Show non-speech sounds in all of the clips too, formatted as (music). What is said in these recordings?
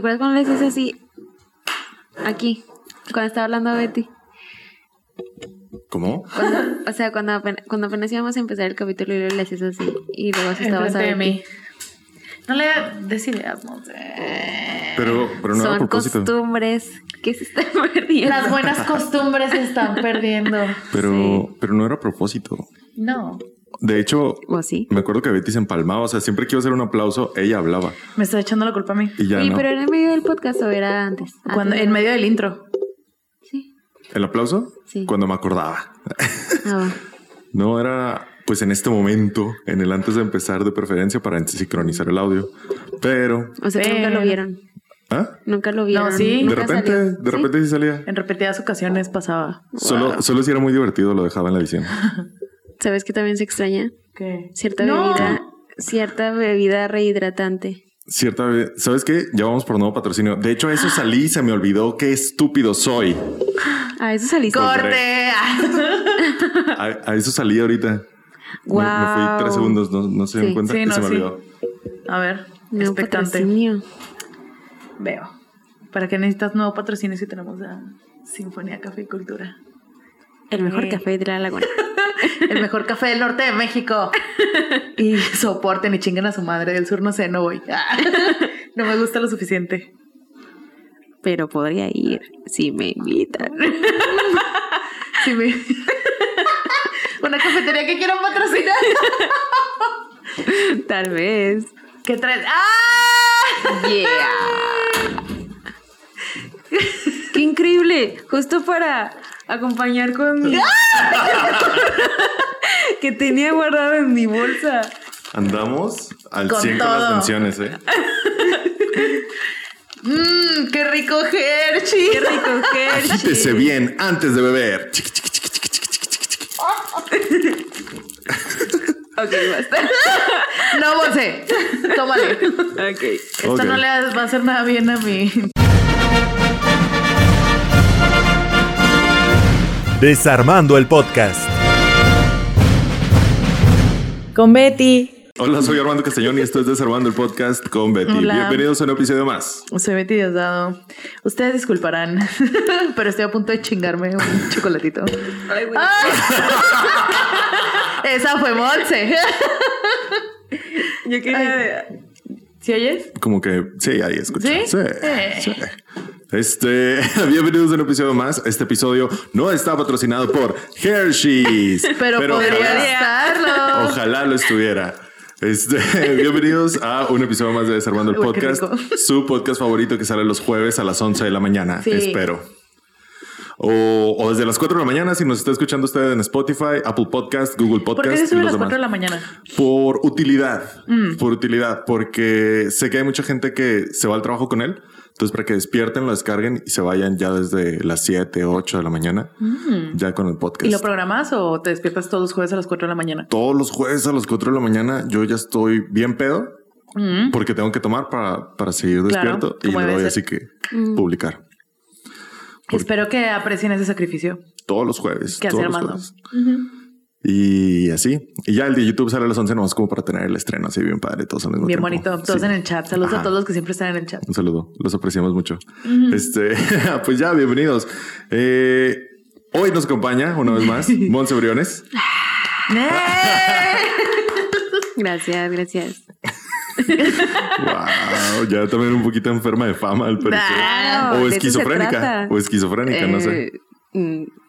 ¿Te acuerdas cuando le haces así? Aquí, cuando estaba hablando Betty. ¿Cómo? Cuando- o sea, cuando apenas, cuando apenas íbamos a empezar el capítulo y le hacías así. Y luego estabas a mí. No le des ideas, no sé. Pero, pero no era a Son propósito. costumbres que se están (laughs) perdiendo. Las buenas costumbres se están perdiendo. Pero, pero no era a propósito. No. De hecho, me acuerdo que Betty se empalmaba. O sea, siempre que iba a hacer un aplauso, ella hablaba. Me está echando la culpa a mí. Y ya no. pero era en medio del podcast o era antes. Cuando, Antes, en ¿no? medio del intro. Sí. ¿El aplauso? Sí. Cuando me acordaba. Ah. (laughs) No era pues en este momento, en el antes de empezar de preferencia para sincronizar el audio. Pero, O sea, nunca lo vieron. ¿ah? Nunca lo vieron. sí. De repente, salió. de repente sí salía. En repetidas ocasiones pasaba. Solo, solo si era muy divertido lo dejaba en la edición. (laughs) ¿Sabes que también se extraña? ¿Qué? Cierta No. bebida, cierta bebida rehidratante. Cierta vez, ¿sabes qué? Ya vamos por nuevo patrocinio. De hecho, a eso salí y se me olvidó qué estúpido soy. (gasps) Ah, eso saliste. ¡Corte! (laughs) A, a eso salí ahorita. Me- Me, fui tres segundos, no, no se dieron Sí. cuenta Sí, no, se me sí. olvidó. A ver, No, expectante. patrocinio. Veo. ¿Para qué necesitas nuevo patrocinio si tenemos a Sinfonía Café y Cultura? El mejor Eh. café de la laguna. (laughs) El mejor café del norte de México. Y soporten y chinguen a su madre. Del sur no sé, no voy. (laughs) No me gusta lo suficiente. Pero podría ir si me invitan. (laughs) Sí, me... (laughs) Una cafetería que quiero patrocinar. Tal vez. ¿Qué traes? ¡Ah! Yeah. Qué increíble. Justo para acompañar con mi... (laughs) (laughs) que tenía guardado en mi bolsa. Andamos al Con 100 con las todo. menciones, ¿eh? Mmm, (laughs) qué rico Hershey. Qué rico Hershey. Agítese bien antes de beber. Chiqui, chiqui, chiqui, chiqui, chiqui, chiqui, chiqui. Ok, basta. No, Monse. Tómale. Ok. Esto no le va a hacer nada bien a mí. Desarmando el podcast. Con Betty. Hola, soy Armando Castellón y esto es Desarmando el Podcast con Betty. Hola. Bienvenidos a un episodio más. Soy Betty Diosdado. Ustedes disculparán, (laughs) pero estoy a punto de chingarme un chocolatito. Ay, güey. (laughs) Esa fue Monse. Yo quería... ¿Sí oyes? Como que, sí, ahí escucho. ¿Sí? Sí. Eh. sí. Este, (laughs) bienvenidos a un episodio más. Este episodio no está patrocinado por Hershey's. (laughs) Pero, podría ojalá- estarlo. Ojalá lo estuviera. Este, (laughs) bienvenidos a un episodio más de Desarmando el Uy, Podcast, su podcast favorito que sale los jueves a las 11 de la mañana, Sí. espero. O, o desde las 4 de la mañana, si nos está escuchando usted en Spotify, Apple Podcast, Google ¿Por qué Podcast se sube a las los 4 de la mañana? Por utilidad, Mm. por utilidad, porque sé que hay mucha gente que se va al trabajo con él. Entonces, para que despierten, lo descarguen y se vayan ya desde las 7, 8 de la mañana, ya con el podcast. Mm. ¿Y lo programas o te despiertas todos los jueves a las 4 de la mañana? Todos los jueves a las 4 de la mañana yo ya estoy bien pedo Mm. porque tengo que tomar para, para seguir Claro, despierto y debe voy ser. así que publicar. Espero que aprecien ese sacrificio. Todos los jueves. ¿Qué hace los Armando? jueves. Y así. Y ya el de YouTube sale a las 11 nomás como para tener el estreno así bien padre, todos al mismo Bien tiempo. bonito. Todos Sí. en el chat. Saludos a todos los que siempre están en el chat. Un saludo, los apreciamos mucho. Este, (laughs) pues ya, bienvenidos. Eh, hoy nos acompaña una vez más (laughs) Monse Briones. (laughs) Gracias, gracias. wow, ya también un poquito enferma de fama al parecer. O esquizofrénica. O esquizofrénica, no sé.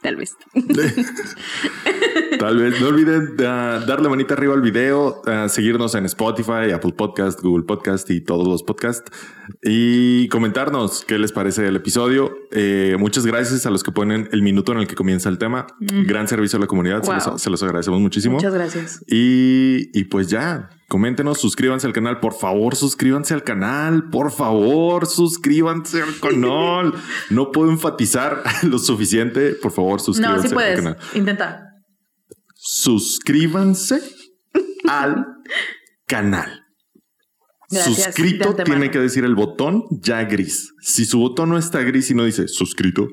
Tal vez. (laughs) Tal vez no olviden ah, darle manita arriba al video, ah, seguirnos en Spotify, Apple Podcast, Google Podcast y todos los podcasts y comentarnos qué les parece el episodio. Eh, muchas gracias a los que ponen el minuto en el que comienza el tema. Gran servicio a la comunidad. Se, los, se los agradecemos muchísimo. Muchas gracias. Y, y pues ya, coméntenos, suscríbanse al canal, por favor, suscríbanse al canal, por favor, suscríbanse al canal. (laughs) No puedo enfatizar (laughs) lo suficiente, por favor, No, suscríbanse sí al puedes. canal Intenta. suscríbanse (laughs) al canal. Gracias, suscrito tiene que decir el botón ya gris. Si su botón no está gris y no dice suscrito,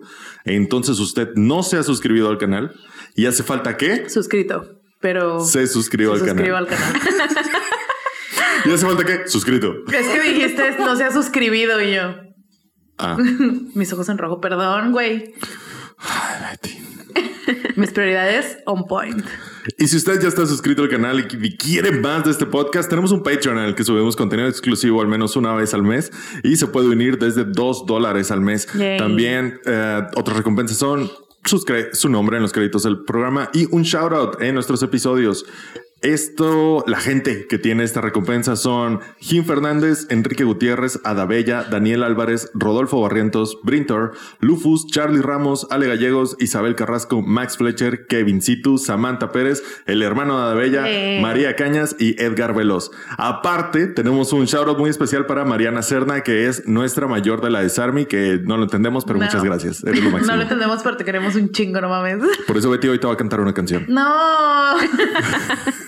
entonces usted no se ha suscribido al canal y hace falta que Suscrito. Pero. se suscriba se al suscriba canal. al canal. (laughs) Y hace falta que suscrito. es que dijiste no se ha suscribido y yo. Ah, (laughs) Mis ojos en rojo, perdón, güey. Mis prioridades on point. Y si usted ya está suscrito al canal y quiere más de este podcast, tenemos un Patreon en el que subimos contenido exclusivo al menos una vez al mes y se puede unir desde dos dólares al mes. Yay. También eh, otras recompensas son su nombre en los créditos del programa y un shout out en nuestros episodios. Esto, la gente que tiene esta recompensa son Jim Fernández, Enrique Gutiérrez, Adabella, Daniel Álvarez, Rodolfo Barrientos, Brintor, Lufus, Charlie Ramos, Ale Gallegos, Isabel Carrasco, Max Fletcher, Kevin Situ, Samantha Pérez, el hermano de Adabella. María Cañas y Edgar Veloz. Aparte, tenemos un shout out muy especial para Mariana Cerna, que es nuestra mayor de la Desarmi, que no lo entendemos, pero No. muchas gracias. Eres lo máximo. (laughs) No lo entendemos, pero te queremos un chingo, no mames. Por eso Betty hoy te va a cantar una canción. No. (laughs)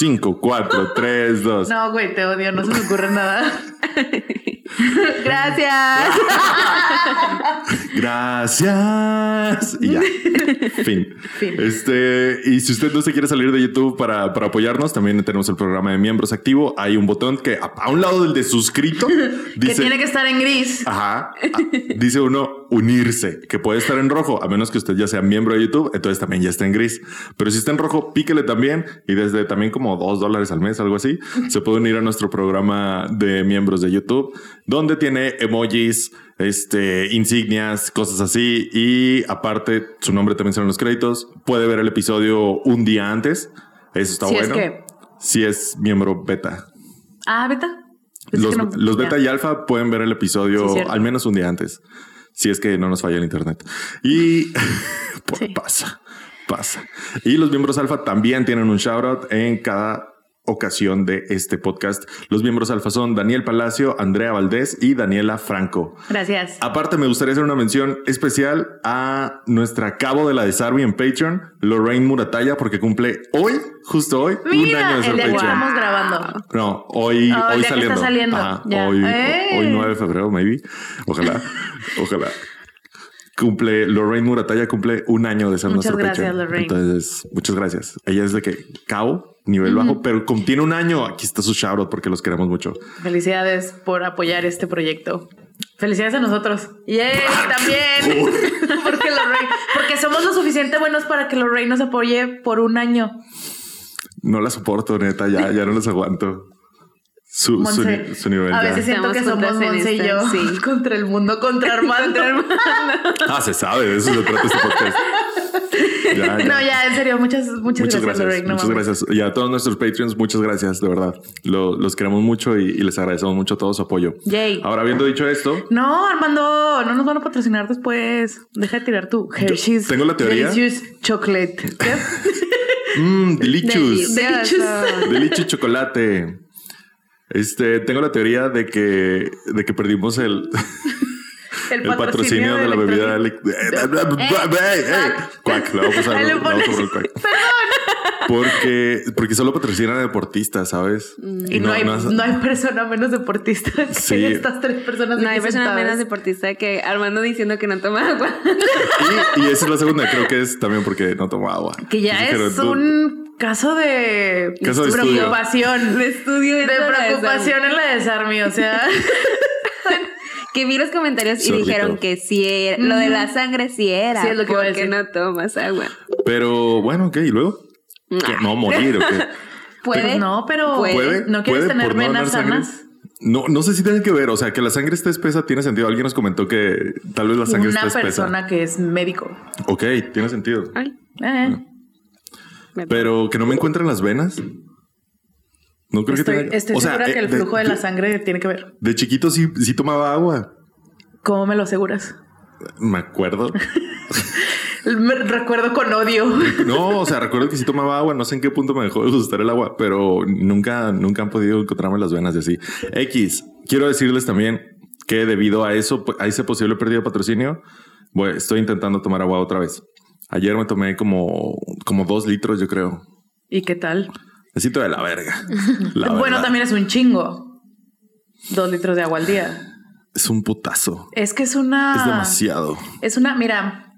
5, 4, 3, 2. No, güey, te odio, no se me ocurre nada. (laughs) Gracias. Gracias. Y ya. fin. Fin. Este, y si usted no se quiere salir de YouTube para, para apoyarnos, también tenemos el programa de miembros activo. Hay un botón que a, a un lado del de suscrito (laughs) que dice. tiene que estar en gris. Ajá. ah, Dice uno unirse, que puede estar en rojo, a menos que usted ya sea miembro de YouTube, entonces también ya está en gris. Pero si está en rojo, píquele también y desde también como dos dólares al mes, algo así, se puede unir a nuestro programa de miembros de YouTube, donde tiene emojis, este, insignias, cosas así. Y aparte, su nombre también sale en los créditos. Puede ver el episodio un día antes. Eso está Si es bueno. que- Si es miembro beta. Ah, beta. Los, que no- los beta ya. y alfa pueden ver el episodio Sí, al menos un día antes, si es que no nos falla el internet. Y (laughs) (laughs) pasa, pasa. Y los miembros alfa también tienen un shout out en cada ocasión de este podcast. Los miembros alfa son Daniel Palacio, Andrea Valdés y Daniela Franco. Gracias. Aparte, me gustaría hacer una mención especial a nuestra cabo de la Desarmi en Patreon, Lorraine Murataya, porque cumple hoy, justo hoy, un año de ser el día que Patreon. estamos grabando. No, hoy, hoy saliendo. está saliendo. Ajá, Ya. Hoy, hoy 9 de febrero, maybe. Ojalá, ojalá. Cumple, Lorraine Murataya cumple un año de ser Muchas nuestro gracias, Patreon. Lorraine. Entonces, muchas gracias. Ella es de que cao, nivel bajo, pero como tiene un año, aquí está su shout out porque los queremos mucho. Felicidades por apoyar este proyecto. Felicidades a nosotros. ¡Yay! (laughs) También. (laughs) porque, Lorraine, porque somos lo suficiente buenos para que Lorraine nos apoye por un año. No la soporto, neta, ya, ya no los aguanto. Su, su, su nivel. a ya. veces siento Estamos que somos Monse y yo sí. (laughs) contra el mundo, (laughs) contra Armando. Ah, se sabe, de eso se trata este podcast. (laughs) Ya, ya. No, ya, en serio, muchas, muchas, Muchas gracias, gracias, Lorraine. no muchas mames. gracias. Y a todos nuestros Patreons, muchas gracias, de verdad. Lo- los queremos mucho y, y les agradecemos mucho todo su apoyo. Yay. Ahora, habiendo dicho esto, No, Armando, no nos van a patrocinar después. Deja de tirar tu Hershey's. tengo la teoría. Delicious Chocolate. Mmm, delicious, Delicious. delicious chocolate. Este, tengo la teoría de que, de que perdimos el, (laughs) el patrocinio de la bebida. electrónica. ele- Cuac, le vamos a pasar Ahí le vamos a el cuac. (laughs) Porque, porque solo patrocinan a deportistas, ¿sabes? Y no, hay, has- no hay persona menos deportista que Sí. estas tres personas. No hay persona sentadas. menos deportista que Armando diciendo que no toma agua. Y, y esa es la segunda, creo que es también porque no tomo agua. Que ya es un caso de, Caso de estudio. preocupación. De estudio De preocupación en la desarme, o sea. (laughs) Que vi los comentarios y dijeron que sí era. Lo de la sangre sí era. Sí, es lo que porque no tomas agua. Pero bueno, ok, ¿y luego? ¿Qué? No morir, ¿o qué? (laughs) Puede. Pues no, pero Puede. No quieres ¿Puede tener no venas sangre? sanas. No, no sé si tiene que ver, o sea, que la sangre esté espesa tiene sentido. Alguien nos comentó que tal vez la sangre Una está espesa. persona que es médico. Ok, tiene sentido. Ay, Eh, me- Pero que no me encuentren las venas. No creo que estoy tenga- estoy o sea, segura eh, que el flujo de, la sangre tiene que ver. De chiquito sí, sí tomaba agua. ¿Cómo me lo aseguras? Me acuerdo. (laughs) Me recuerdo con odio. No, o sea, recuerdo que sí tomaba agua. No sé en qué punto me dejó de gustar el agua, pero nunca, nunca han podido encontrarme las venas de así. X, quiero decirles también que debido a eso, a ese posible pérdida de patrocinio, estoy intentando tomar agua otra vez. Ayer me tomé como, como dos litros, yo creo. ¿Y qué tal? Necesito de la verga. La (laughs) bueno, también es un chingo. Dos litros de agua al día. es un putazo. Es que es una. Es demasiado. Es una. Mira,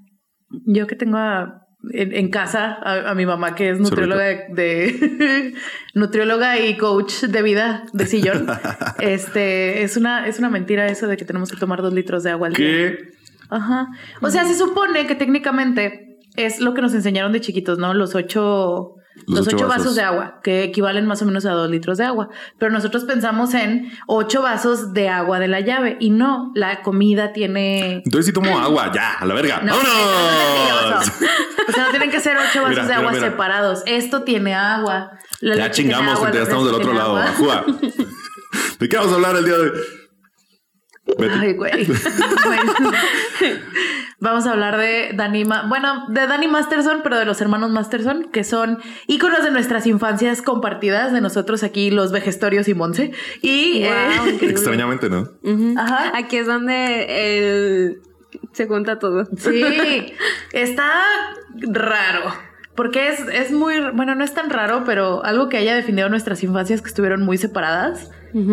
yo que tengo a en, en casa a, a mi mamá, que es nutrióloga de, de- (laughs) nutrióloga y coach de vida de sillón. (laughs) este es una, es una mentira eso de que tenemos que tomar dos litros de agua al día. Ajá. O sea, se supone que técnicamente es lo que nos enseñaron de chiquitos, ¿no? Los ocho, Los los, ocho ocho vasos. vasos. de agua, que equivalen más o menos a dos litros de agua. Pero nosotros pensamos en ocho vasos de agua de la llave y no, la comida tiene. Entonces sí tomo agua, ya, a la verga. No, ¡Vámonos! es O sea, no tienen que ser ocho vasos Mira, de agua mira. separados. Esto tiene agua. La Ya chingamos, agua, ya estamos del otro lado. ¿De qué vamos a hablar el día de hoy? Ay, güey. (laughs) Vamos a hablar de Danny, Ma- bueno, de Danny Masterson, pero de los hermanos Masterson, que son íconos de nuestras infancias compartidas, de nosotros aquí, los vejestorios y Monse. Y, Wow, eh. Extrañamente, ¿no? Ajá. Aquí es donde el- se cuenta todo. sí, está raro. Porque es, es muy, bueno, no es tan raro, pero algo que haya definido nuestras infancias que estuvieron muy separadas,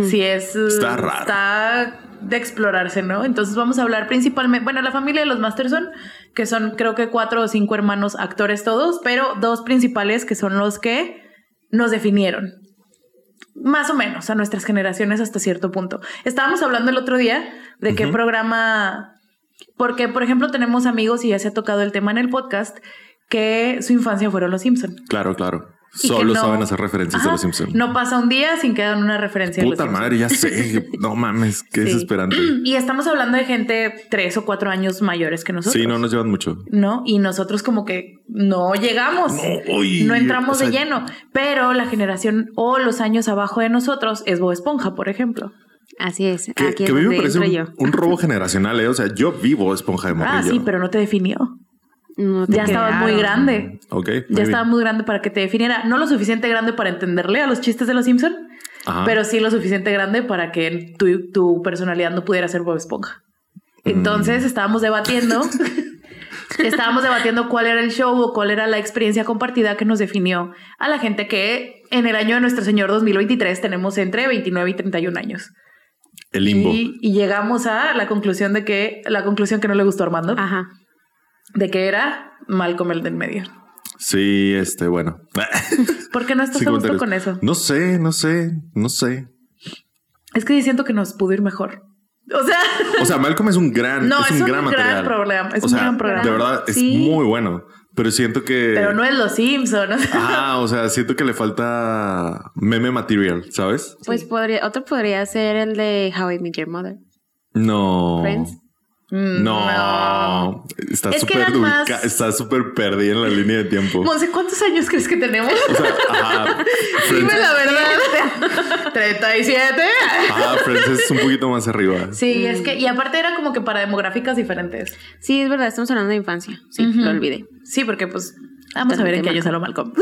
sí es... eh, Está raro. Está de explorarse, ¿no? Entonces vamos a hablar principalmente, bueno, la familia de los Masterson, que son creo que cuatro o cinco hermanos actores todos, pero dos principales que son los que nos definieron. Más o menos a nuestras generaciones hasta cierto punto. Estábamos hablando el otro día de qué programa, porque por ejemplo tenemos amigos y ya se ha tocado el tema en el podcast, que su infancia fueron los Simpson. Claro, claro. Solo no- saben hacer referencias Ajá. a los Simpsons. No pasa un día sin que hagan una referencia a los Puta madre, ya sé. (laughs) No mames, qué Sí. desesperante. (clears throat) Y estamos hablando de gente tres o cuatro años mayores que nosotros. Sí, no nos llevan mucho. ¿no? Y nosotros como que no llegamos, No, uy, no entramos o sea, de lleno, pero la generación o los años abajo de nosotros es Bob Esponja, por ejemplo. Así es. Que, Aquí que es a mí me parece un, yo. un robo generacional, ¿eh? O sea, yo vivo esponja de morrillo. Ah, sí, pero no te definió. No Ya estabas muy grande. Ok. Ya estaba muy grande para que te definiera. No lo suficiente grande para entenderle a los chistes de los Simpson, Ajá. pero sí lo suficiente grande para que tu, tu personalidad no pudiera ser Bob Esponja. Mm. Entonces estábamos debatiendo, (laughs) estábamos debatiendo cuál era el show o cuál era la experiencia compartida que nos definió a la gente que en el año de nuestro Señor 2023 tenemos entre 29 y 31 años. El limbo. Y, y llegamos a la conclusión de que, la conclusión que no le gustó a Armando, Ajá. De que era Malcolm el del medio. Sí, este, bueno. (laughs) ¿Por qué no estás Sí, a gusto con eso? No sé, no sé, no sé. Es que siento que nos pudo ir mejor. O sea, O sea, Malcolm es un gran, No, es un es un gran gran material. programa, es o un sea, gran programa. De verdad, es Sí. muy bueno. Pero siento que. pero no es los Simpsons. Ah, o sea, siento que le falta meme material, ¿sabes? Pues podría, otro podría ser el de How I Met Your Mother. No. Friends. Mm, No. Está súper más- está súper perdida en la línea de tiempo. Monse, ¿cuántos años crees que tenemos? O sea, ajá. (laughs) Dime la verdad. (laughs) 37. ajá, Friends es un poquito más arriba. Sí, es que, y aparte era como que para demográficas diferentes. Sí, es verdad, estamos hablando de infancia. Sí, lo olvidé. Sí, porque pues vamos a ver en qué año salió Malcolm.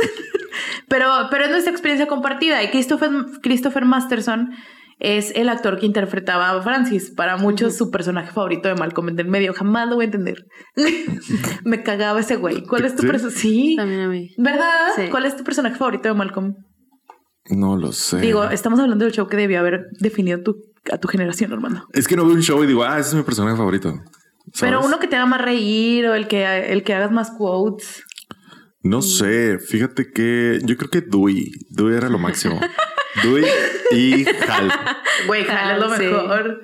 (laughs) pero, pero es nuestra experiencia compartida. Y Christopher, Christopher Masterson es el actor que interpretaba a Francis. Para muchos, su personaje favorito de Malcolm en el medio. Jamás lo voy a entender. (laughs) Me cagaba ese güey. ¿Cuál es tu ¿Sí? personaje? Sí. También a mí. ¿Verdad? Sí. ¿Cuál es tu personaje favorito de Malcolm? No lo sé. Digo, estamos hablando del show que debió haber definido tu, a tu generación, Armando. es que no veo un show y digo, ah, ese es mi personaje favorito. ¿Sabes? Pero uno que te haga más reír o el que, el que hagas más quotes. No sé, fíjate que yo creo que Dewey. Dewey era lo máximo. (laughs) Dewey y Hal. Güey, Hal es lo sí. mejor.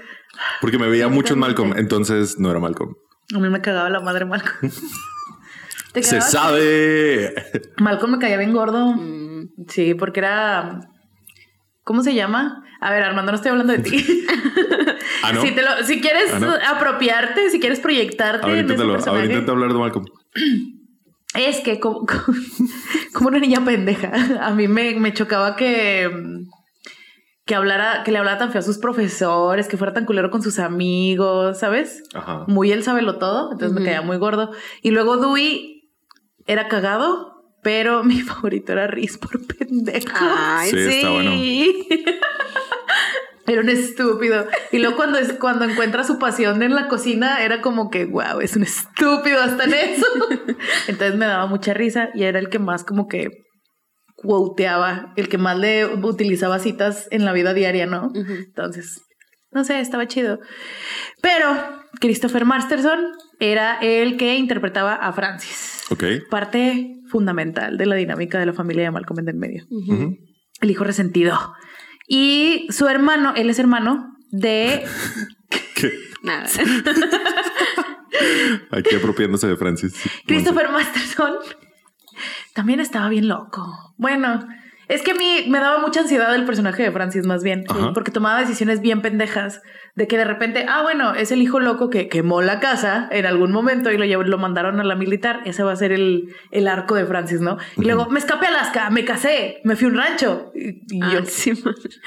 Porque me veía mucho en. Malcolm, entonces no era Malcolm. A mí me cagaba la madre Malcolm. (laughs) ¿Te Se sabe. Malcolm me caía bien gordo. Mm. Sí, porque era. ¿Cómo se llama? A ver, Armando, no estoy hablando de ti. (laughs) Ah, no. si, te lo- si quieres Ah, ¿no? apropiarte, si quieres proyectarte A ver, en ese inténtalo. A ver, intenta hablar de Malcolm. (clears throat) es que (laughs) como, como una niña pendeja, a mí me, me chocaba que que hablara, que le hablara tan feo a sus profesores, que fuera tan culero con sus amigos, ¿sabes? Ajá. muy él lo todo, entonces me caía muy gordo. Y luego Dewey era cagado, pero (laughs) mi favorito era Riz por pendejo. Ay, Sí, sí. está bueno. (laughs) Era un estúpido. Y luego cuando, es, cuando encuentra su pasión en la cocina, era como que, wow, es un estúpido hasta en eso. (laughs) Entonces me daba mucha risa y era el que más como que quoteaba, el que más le utilizaba citas en la vida diaria, ¿no? Entonces, no sé, estaba chido. Pero Christopher Masterson era el que interpretaba a Francis. Ok. Parte fundamental de la dinámica de la familia de Malcolm en el medio. El hijo resentido. Y su hermano, él es hermano de (laughs) ¿Qué? Nada. Aquí apropiándose de Francis. Christopher Masterson. También estaba bien loco. Bueno, es que a mí me daba mucha ansiedad el personaje de Francis más bien, Ajá. porque tomaba decisiones bien pendejas de que de repente, ah, bueno, es el hijo loco que quemó la casa en algún momento y lo, llevó- lo mandaron a la militar. Ese va a ser el, el arco de Francis, ¿no? Y luego me escapé a Alaska, me casé, me fui a un rancho. Y, y Ah, yo, sí,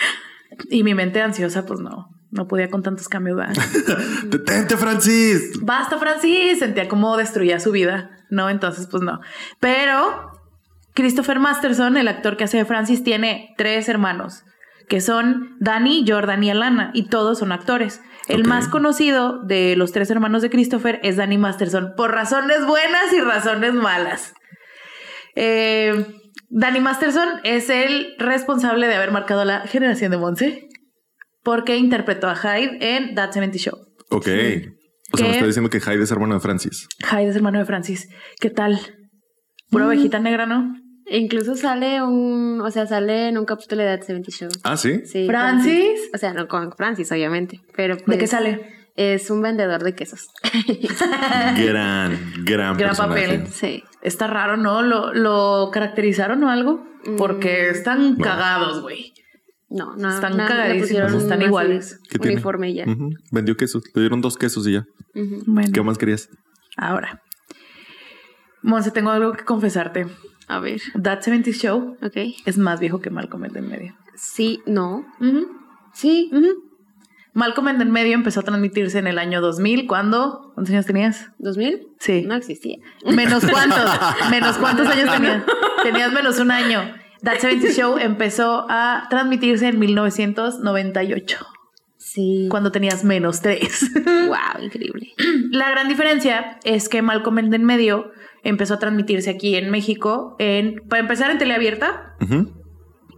(laughs) y mi mente ansiosa, pues no, no podía con tantos cambios. (laughs) ¡Detente, Francis! basta Francis, sentía como destruía su vida, ¿no? Entonces, pues no. Pero Christopher Masterson, el actor que hace de Francis, tiene tres hermanos, que son Danny, Jordan y Alana, y todos son actores. El más conocido de los tres hermanos de Christopher es Danny Masterson, por razones buenas y razones malas. Eh, Danny Masterson es el responsable de haber marcado la generación de Monse, porque interpretó a Hyde en That 70 Show. Ok. O sea, me está diciendo que Hyde es hermano de Francis. Hyde es hermano de Francis. ¿Qué tal? Pura Mm. ovejita negra, ¿no? Incluso sale un, o sea, sale en un capítulo de That 70 Show. Ah, sí. Sí, ¿Francis? O sea, no con Francis, obviamente. Pero ¿De pues, qué sale? Es un vendedor de quesos. (laughs) Gran, gran, Gran personaje. papel. sí. Está raro, ¿no? ¿Lo, lo caracterizaron o algo? Porque están No. cagados, güey. No, no. Están no, cagadísimos, están iguales. ¿Qué tiene? Uniforme y ya. Vendió quesos. Le dieron dos quesos y ya. Bueno, ¿Qué más querías? ahora. Monse, tengo algo que confesarte. A ver, That 70 Show ok. es más viejo que Malcolm en el medio. Sí, no. Sí. ujú. Malcolm en el medio empezó a transmitirse en el año 2000. ¿Cuándo? ¿Cuántos años tenías? ¿2000? Sí. No existía. ¿Menos (laughs) cuántos? ¿Menos cuántos años tenías? (laughs) Tenías menos un año. That 70 Show empezó a transmitirse en 1998, Sí. cuando tenías menos tres. Wow, increíble. (clears throat) La gran diferencia es que Malcolm en el medio empezó a transmitirse aquí en México, en, para empezar en teleabierta Ujú.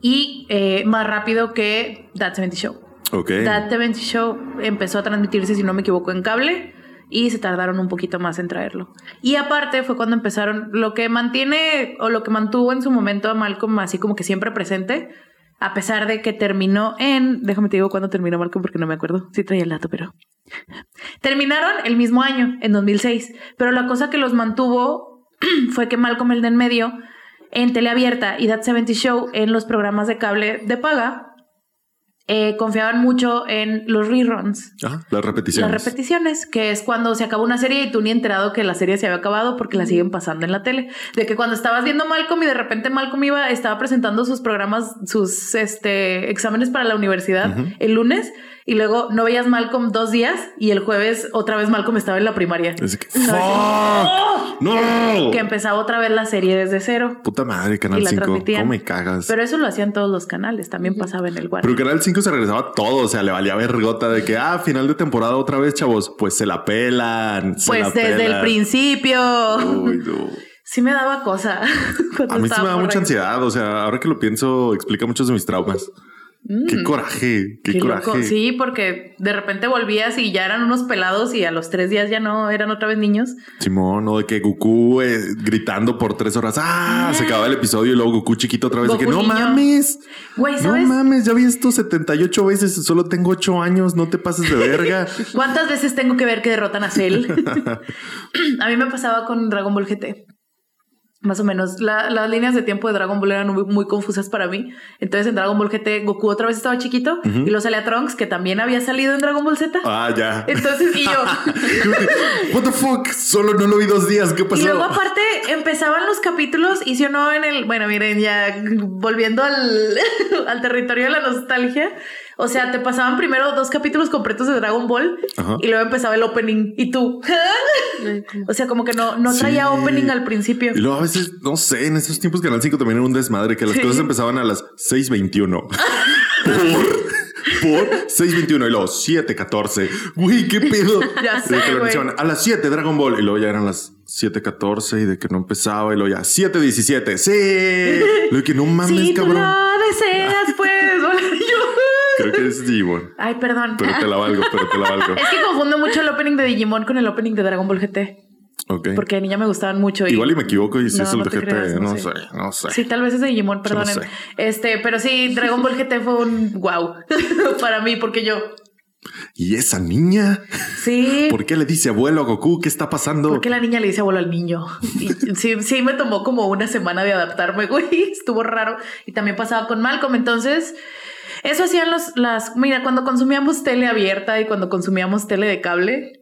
y eh, más rápido que That 70 Show. Ok. That 70 Show empezó a transmitirse, si no me equivoco, en cable y se tardaron un poquito más en traerlo. Y aparte fue cuando empezaron, lo que mantiene o lo que mantuvo en su momento a Malcolm así como que siempre presente, a pesar de que terminó en, déjame te digo cuándo terminó Malcolm porque no me acuerdo, sí traía el dato, pero... Terminaron el mismo año, en 2006, pero la cosa que los mantuvo (clears throat) fue que Malcolm el de en medio en teleabierta y That 70 Show en los programas de cable de paga eh, confiaban mucho en los reruns, Ajá, las repeticiones. las repeticiones, que es cuando se acabó una serie y tú ni enterado que la serie se había acabado porque la siguen pasando en la tele. De que cuando estabas viendo Malcolm y de repente Malcolm iba, estaba presentando sus programas, sus este, exámenes para la universidad el lunes y luego no veías Malcolm dos días y el jueves otra vez Malcolm estaba en la primaria. Es que, No, ¡Fuck! ¡No! Que empezaba otra vez la serie desde cero. Puta madre, Canal Y la 5. transmitían. ¿Cómo me cagas? Pero eso lo hacían todos los canales, también pasaba en el Warner. Pero Canal 5 se regresaba todo, o sea, le valía vergota de que, ah, final de temporada otra vez, chavos. Pues se la pelan. se Pues la desde el principio. Uy, no. Sí me daba cosa. (laughs) A mí sí me da mucha ansiedad. O sea, ahora que lo pienso, explica muchos de mis traumas. Qué coraje, qué, Mm. Qué coraje. loco. Sí, porque de repente volvías y ya eran unos pelados y a los tres días ya no eran otra vez niños. Simón, o de que Goku eh, gritando por tres horas. Ah, se acaba el episodio y luego Goku chiquito otra vez. de Goku que no niño. mames. Güey, No ¿sabes mames, ya vi esto 78 veces. Solo tengo 8 años. No te pases de verga. (laughs) cuántas veces tengo que ver que derrotan a Cell? (laughs) (laughs) a mí me pasaba con Dragon Ball GT. Más o menos. La- las líneas de tiempo de Dragon Ball eran muy, muy confusas para mí. Entonces en Dragon Ball GT Goku otra vez estaba chiquito y luego salía Trunks, que también había salido en Dragon Ball Z. ah, ya. Entonces, y yo, (laughs) What the fuck? Solo no lo vi dos días. ¿Qué pasó? Y luego aparte empezaban los capítulos y si o no en el, bueno, miren, ya volviendo al, (laughs) al territorio de la nostalgia, o sea, te pasaban primero dos capítulos completos de Dragon Ball Ajá. y luego empezaba el opening y tú, o sea, como que no, no traía Sí. opening al principio. Y luego a veces, no sé, en esos tiempos Canal 5 también era un desmadre, que las Sí. cosas empezaban a las 6.21. por, por 6.21 y luego 7.14. Güey, qué pedo. (laughs) Ya sé, que lo a las 7 Dragon Ball y luego ya eran las 7.14 y de que no empezaba y luego ya 7.17. Sí. Lo que no mames, si tú cabrón. lo deseas, pues, yo. Creo que es (laughs) Digimon. Ay, perdón. Pero te la valgo, pero te la valgo. Es que confundo mucho el opening de Digimon con el opening de Dragon Ball GT. Ok. Porque de niña me gustaban mucho. y- Igual y me equivoco y si No, es el no de GT, creas, no, no sé, sé. no sé. Sí, tal vez es de Digimon, perdonen. sé. Este, pero sí, Dragon Ball GT fue un wow (laughs) para mí, porque yo. ¿Y esa niña? Sí. ¿Por qué le dice abuelo a Goku? ¿Qué está pasando? Porque la niña le dice abuelo al niño. Y sí, sí, me tomó como una semana de adaptarme, güey. (laughs) Estuvo raro. Y también pasaba con Malcolm. Entonces, eso hacían los, las. Mira, cuando consumíamos tele abierta y cuando consumíamos tele de cable,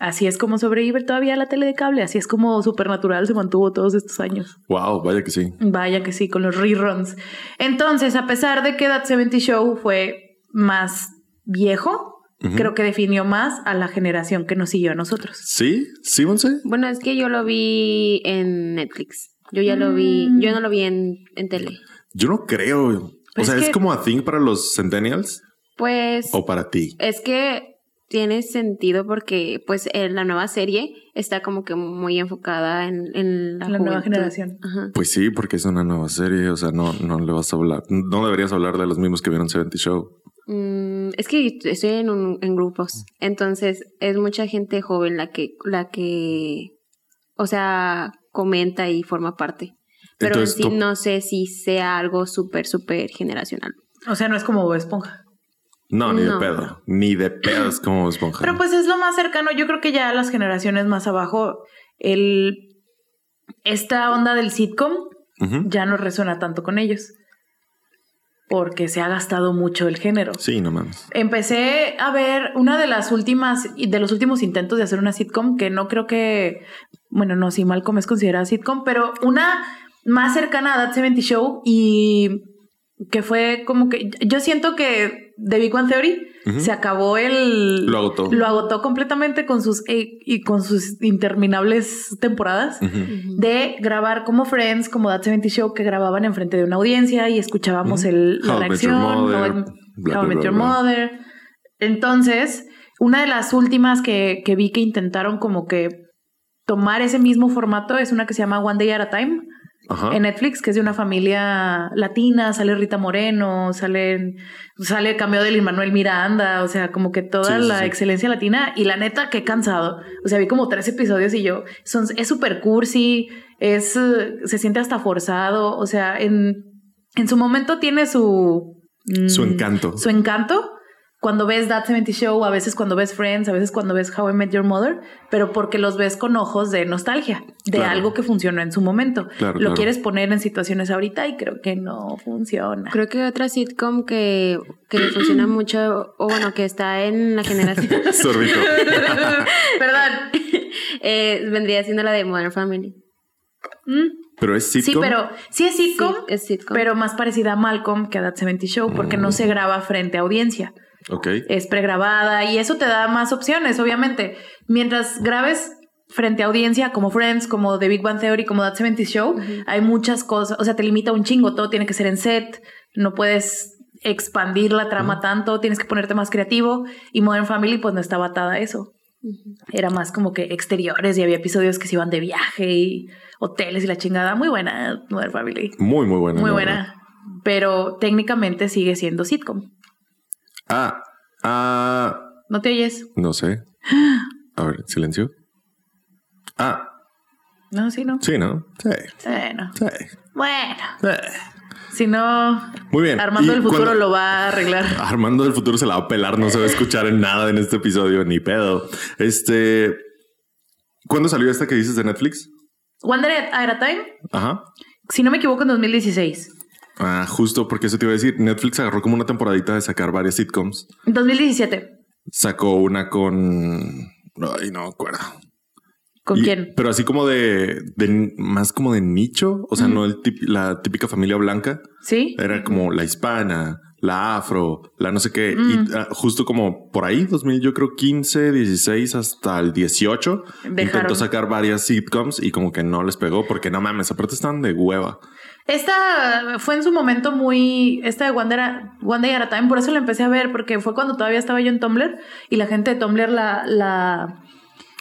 así es como sobrevive todavía la tele de cable. Así es como Supernatural se mantuvo todos estos años. Wow, vaya que sí. Vaya que sí, con los reruns. Entonces, a pesar de que That 70 Show fue más viejo, creo que definió más a la generación que nos siguió a nosotros. ¿Sí? ¿Sí, Monse? Bueno, es que yo lo vi en Netflix. Yo ya lo vi, Mm. yo no lo vi en, en tele. Yo no creo. O Pues sea, es ¿es que- como a thing para los centennials Pues o para ti? es que tiene sentido porque pues en la nueva serie está como que muy enfocada en, en la, La nueva generación. Ajá. Pues sí, porque es una nueva serie. O sea, no, no le vas a hablar. No deberías hablar de los mismos que vieron 70 Show. Mm, es que estoy en, un- en grupos, entonces es mucha gente joven la que, la que, o sea, comenta y forma parte. Pero Entonces, en sí tú- no sé si sea algo súper, súper generacional. O sea, no es como Bob Esponja. No, ni de pedo. Ni de pedo es como esponja. Pero pues es lo más cercano. Yo creo que ya las generaciones más abajo, el esta onda del sitcom ya no resuena tanto con ellos. Porque se ha gastado mucho el género. Sí, no mames. Empecé a ver una de las últimas, de los últimos intentos de hacer una sitcom, que no creo que, bueno, no, si Malcolm es considerada sitcom, pero una más cercana a That 70 Show y que fue como que, yo siento que The Big One Theory se acabó el... Lo agotó. Lo agotó completamente con sus, eh, y con sus interminables temporadas de grabar como Friends, como That 70 Show, que grababan enfrente de una audiencia y escuchábamos el, la How I Met reacción. Your Mother, How I- bla, How I bla, Met bla, Your. Mother. Entonces, una de las últimas que, que vi que intentaron como que tomar ese mismo formato es una que se llama One Day at a Time Ajá. en Netflix, que es de una familia latina, sale Rita Moreno, sale, sale cameo de Manuel Miranda, o sea, como que toda Sí, la sí. excelencia latina y la neta, qué cansado. O sea, vi como tres episodios y yo, son, es súper cursi, es, se siente hasta forzado, o sea, en, en su momento tiene su... mm, Su encanto. Su encanto. Cuando ves That 70 Show, a veces cuando ves Friends, a veces cuando ves How I Met Your Mother, pero porque los ves con ojos de nostalgia, de Claro. algo que funcionó en su momento. Claro, Lo claro. quieres poner en situaciones ahorita y creo que no funciona. Creo que otra sitcom que, que funciona (clears throat) mucho, o bueno, que está en la generación, (laughs) Sorbito. (laughs) Perdón. (laughs) eh, vendría siendo la de Modern Family. Mm, Pero es Sí, sitcom. pero sí es sitcom, Sí, es sitcom. pero más parecida a Malcolm que a That 70 Show porque no se graba frente a audiencia. Ok. es pregrabada y eso te da más opciones, obviamente. Mientras grabes frente a audiencia como Friends, como The Big Bang Theory, como That 70 Show, hay muchas cosas, o sea, te limita un chingo, todo tiene que ser en set, no puedes expandir la trama tanto, tienes que ponerte más creativo y Modern Family pues no estaba atada a eso. Era más como que exteriores y había episodios que se iban de viaje y hoteles y la chingada. Muy buena Modern Family. Muy, muy buena. Muy verdad. buena. Pero técnicamente sigue siendo sitcom. Ah, ah, ¿No te oyes? no sé. (gasps) A ver, silencio. Ah, No, sí, no. sí, ¿no? Sí, Bueno. sí. Bueno. sí. Si no, Muy bien. Armando del futuro lo va a arreglar. (laughs) Armando del futuro se la va a pelar, no se va a escuchar en nada en este episodio, ni pedo. Este. ¿Cuándo salió esta que dices de Netflix? Wonder at a Time, Ajá. si no me equivoco, en 2016. Ah, justo porque eso te iba a decir. Netflix agarró como una temporadita de sacar varias sitcoms. 2017. Sacó una con. Ay, no me acuerdo. ¿Con Y- quién? Pero así como de, de más como de nicho, o sea, no el tip- la típica familia blanca, ¿Sí? era como la hispana, la afro, la no sé qué, Mm. y ah, justo como por ahí, 2000, yo creo 15, 16 hasta el 18, Dejaron. intentó sacar varias sitcoms y como que no les pegó porque no mames, aparte están de hueva. Esta fue en su momento muy. Esta de Wonder, a- One Day at a Time, por eso la empecé a ver, porque fue cuando todavía estaba yo en Tumblr y la gente de Tumblr la. la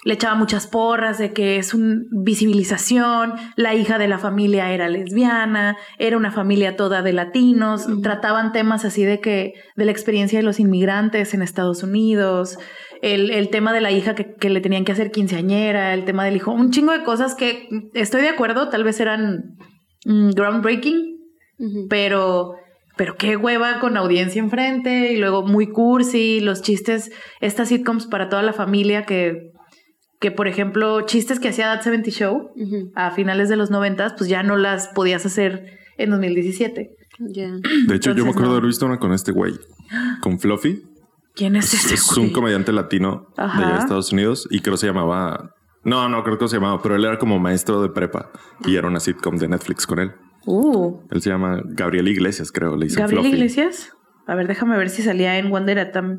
le echaba muchas porras de que es una visibilización, la hija de la familia era lesbiana, era una familia toda de latinos, trataban temas así de que de la experiencia de los inmigrantes en Estados Unidos, el, el tema de la hija que, que le tenían que hacer quinceañera, el tema del hijo, un chingo de cosas que estoy de acuerdo, tal vez eran mm, groundbreaking, pero, pero qué hueva con audiencia enfrente y luego muy cursi, los chistes, estas sitcoms para toda la familia que, que por ejemplo, chistes que hacía That 70 Show a finales de los noventas, pues ya no las podías hacer en 2017. Ya. (clears throat) De hecho, yo me acuerdo no. de haber visto una con este güey, con Fluffy. ¿Quién es Es, ese es güey? un comediante latino de allá de. Estados Unidos y creo que se llamaba. No, no, creo que se llamaba, pero él era como maestro de prepa y era una sitcom de Netflix con él. Uh, Él se llama Gabriel Iglesias, creo. Le dicen Gabriel Fluffy. Iglesias. A ver, déjame ver si salía en One Day at a Time.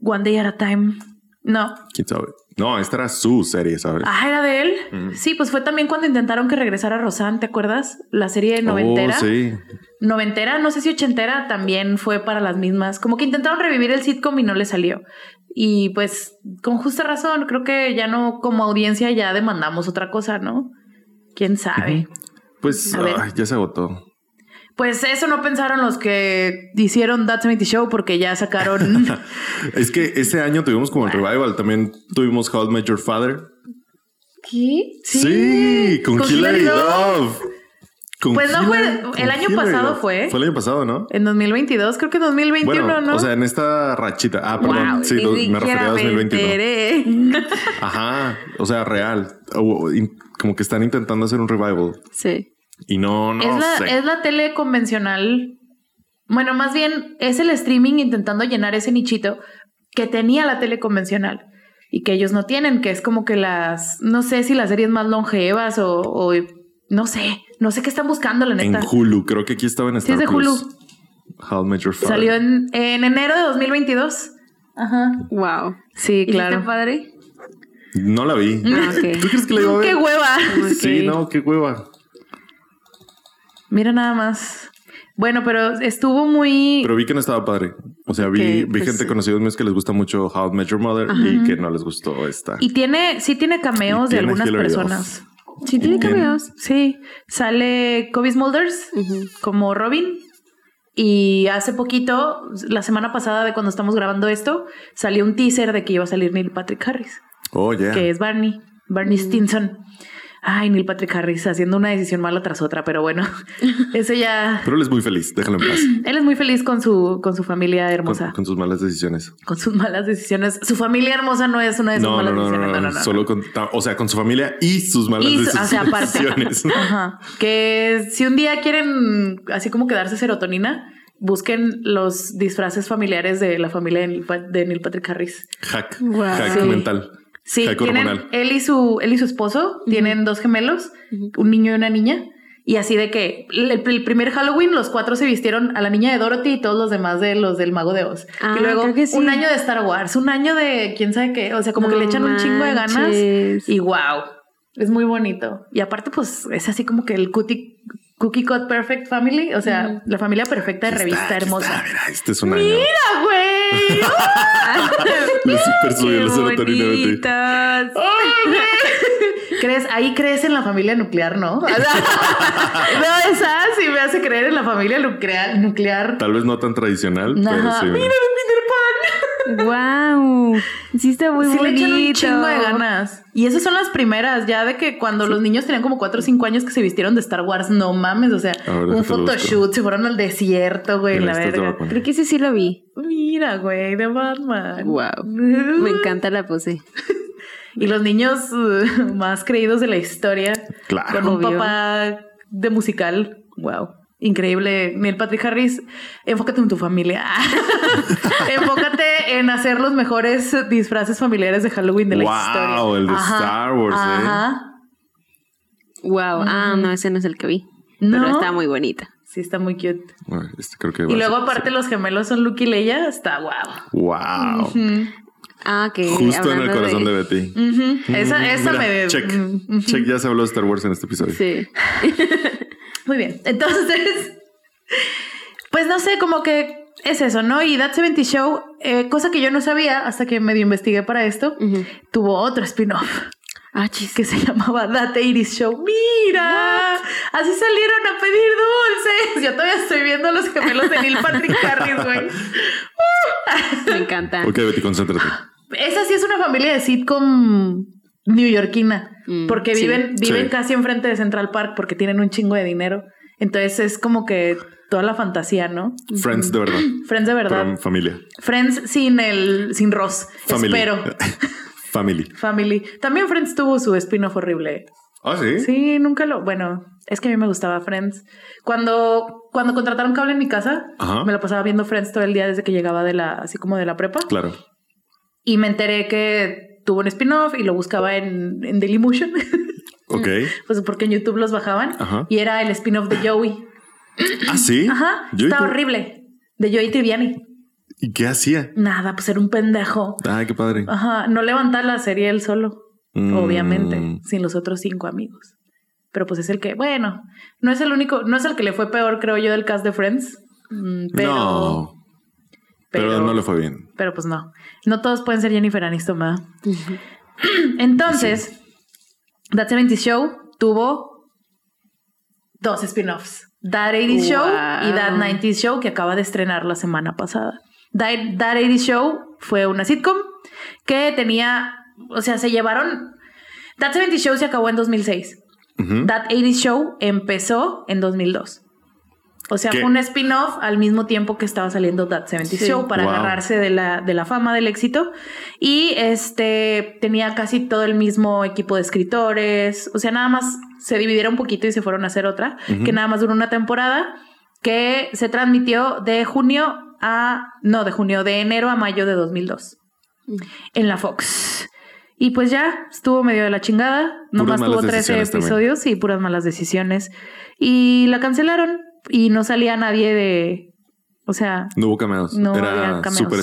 One Day at a Time. No. ¿Quién sabe? No, esta era su serie, ¿sabes? Ah, era de él. Ujú. Sí, pues fue también cuando intentaron que regresara Rosanne, ¿te acuerdas? La serie noventera. Oh, sí. Noventera, no sé si ochentera, también fue para las mismas. Como que intentaron revivir el sitcom y no le salió. Y pues, con justa razón, creo que ya no, como audiencia, ya demandamos otra cosa, ¿no? ¿Quién sabe? Pues ay, ya se agotó. Pues eso no pensaron los que hicieron That 70 Show porque ya sacaron. (laughs) Es que ese año tuvimos como el revival. También tuvimos How I Met Your Father. ¿Qué? Sí, con, Hilary Duff. Con Pues no fue- el año pasado fue. Fue el año pasado, ¿no? En 2022, creo que 2021, Bueno, ¿no? o sea, en esta rachita. Ah, perdón. Wow, sí, me refería a 2021. enteré. (laughs) Ajá. O sea, real. Como que están intentando hacer un revival. Sí. Y no, no es, la, sé. es la tele convencional. Bueno, más bien es el streaming intentando llenar ese nichito que tenía la tele convencional y que ellos no tienen, que es como que las, no sé si las series más longevas o, o no sé, no sé qué están buscando, la En neta. Hulu. Creo que aquí estaba en Sí, Star es de Plus. Hulu. How Met Your Father. Salió en, en enero de 2022. Ajá. Wow. Sí, ¿Y claro. está padre? No la vi. Ah, (laughs) ok. ¿Tú crees que la iba a ver? ¡Qué hueva! Sí, no, qué hueva. Mira nada más. Bueno, pero estuvo muy... Pero vi que no estaba padre. O sea, vi, vi pues, gente conocida míos que les gusta mucho How I Met Your Mother y que no les gustó esta. Y tiene, sí tiene cameos Y de tiene algunas personas. Sí, tiene cameos. Sí, sale Kobe Smulders como Robin. Y hace poquito, la semana pasada de cuando estamos grabando esto, salió un teaser de que iba a salir Neil Patrick Harris, Oh, yeah. que es Barney, Barney Stinson. Ay, Neil Patrick Harris haciendo una decisión mala tras otra, pero bueno, (laughs) eso ya. Pero él es muy feliz. Déjalo en paz. (clears throat) Él es muy feliz con su, con su familia Con, hermosa, con, con sus malas decisiones. sus malas decisiones. Su familia hermosa no es una de sus No, malas no, no, decisiones. no, no, no, no. Solo con, o sea, con su familia y sus malas Y su- decisiones. o sea, aparte. (laughs) Ajá. Que si un día quieren así como quedarse serotonina, busquen los disfraces familiares de la familia de Neil, Pa- de Neil Patrick Harris. Hack. Wow. Hack Sí. mental. Sí, tienen él y su él y su esposo tienen dos gemelos, un niño y una niña. Y así de que el, el primer Halloween los cuatro se vistieron a la niña de Dorothy y todos los demás de los del mago de Oz. Ah, y luego creo que sí. un año de Star Wars, un año de quién sabe qué. O sea, como que le echan un chingo de ganas. Y wow, es muy bonito. Y aparte, pues es así como que el cookie, cookie Cut Perfect Family, o sea, Ujú. la familia perfecta de Aquí revista está, hermosa. está, mira, este es un año. ¡Mira, güey! (laughs) Le super subió la serotonina de. ¿Crees? Ahí crees en la familia nuclear, ¿no? (laughs) O sea, no, esa sí me hace creer en la familia nuclear. nuclear. Tal vez no tan tradicional, pero Ajá. sí. Mira, Pan. Wow. Sí está muy sí le bonito. echan un chingo de ganas. Y esas son las primeras, ya de que cuando los niños tenían como 4 o 5 años que se vistieron de Star Wars, no mames, o sea, un photoshoot, se fueron al desierto, güey, Mira, la verga. Creo que ese sí lo vi. Mira, güey, de Batman. Wow. Me encanta la pose. (laughs) Y los niños uh, más creídos de la historia. Claro. Con un Obvio. papá de musical. Wow. Increíble. Neil Patrick Harris, enfócate en tu familia. (laughs) enfócate en hacer los mejores disfraces familiares de Halloween de la Wow, historia. el de Star Wars, ¿eh? Ajá. Wow. Ah, no, ese no es el que vi. No. Pero está muy bonita. Sí, está muy cute. Bueno, este creo que Y luego, ser- aparte, los gemelos son Luke y Leia. Está wow. Wow. Ah, que Justo en el corazón de, Betty. Ujú. Esa, Mm, esa mira, me. Check. Check, ya se habló de Star Wars en este episodio. Sí. (laughs) Muy bien. Entonces, pues no sé, como que es eso, ¿no? Y That 70 Show, eh, cosa que yo no sabía hasta que medio investigué para esto, tuvo otro spin-off Ah, chis. que se llamaba That 80 Show. ¡Mira! Así salieron a pedir dulces. Yo todavía estoy viendo los gemelos de Neil Patrick (laughs) Harris, güey. ¡Uh! Me encanta. Ok, Betty, concéntrate. Esa sí es una familia de sitcom neoyorquina, Mm, porque sí. viven, viven Sí. casi enfrente de Central Park porque tienen un chingo de dinero. Entonces es como que toda la fantasía, ¿no? Friends de verdad. (clears throat) Friends de verdad. Pero familia. Friends sin el sin Ross. Family. Espero. (laughs) Family. Family. También Friends tuvo su spin-off horrible. Ah, sí. Sí, nunca lo. Bueno, es que a mí me gustaba Friends. Cuando, cuando contrataron cable en mi casa, Ajá. me la pasaba viendo Friends todo el día desde que llegaba de la, así como de la prepa. Claro. Y me enteré que tuvo un spin-off y lo buscaba en, en Dailymotion. (laughs) Ok. (laughs) pues porque en YouTube los bajaban. Ajá. Y era el spin-off de Joey. Ah, sí. Ajá. Yo- Está horrible. De Joey Triviani. ¿Y qué hacía? Nada, pues era un pendejo. Ay, qué padre. Ajá. No levanta la serie él solo. Mm. obviamente, sin los otros cinco amigos. Pero pues es el que, bueno, no es el único, no es el que le fue peor, creo yo, del cast de Friends. Mm, Pero, no. Pero, no le fue bien. pero pues no. No todos pueden ser Jennifer Aniston, ¿verdad? Entonces, That 70 Show tuvo dos spin-offs. That 80 Show y That Wow. 90 Show que acaba de estrenar la semana pasada. That, That 80 Show fue una sitcom que tenía, o sea, se llevaron... That 70 Show se acabó en 2006. Ujú. That 80 Show empezó en 2002. O sea, ¿Qué? fue un spin-off al mismo tiempo que estaba saliendo That 70 Sí. Show para Wow. agarrarse de la, de la fama, del éxito. Y este tenía casi todo el mismo equipo de escritores. O sea, nada más se dividieron un poquito y se fueron a hacer otra, que nada más duró una temporada, que se transmitió de junio a. No, de junio, de enero a mayo de 2002 Mm. en la Fox. Y pues ya estuvo medio de la chingada. Nomás tuvo 13 decisiones también. episodios y puras malas decisiones. Y la cancelaron y no salía nadie de. O sea, No hubo cameos. No Era súper.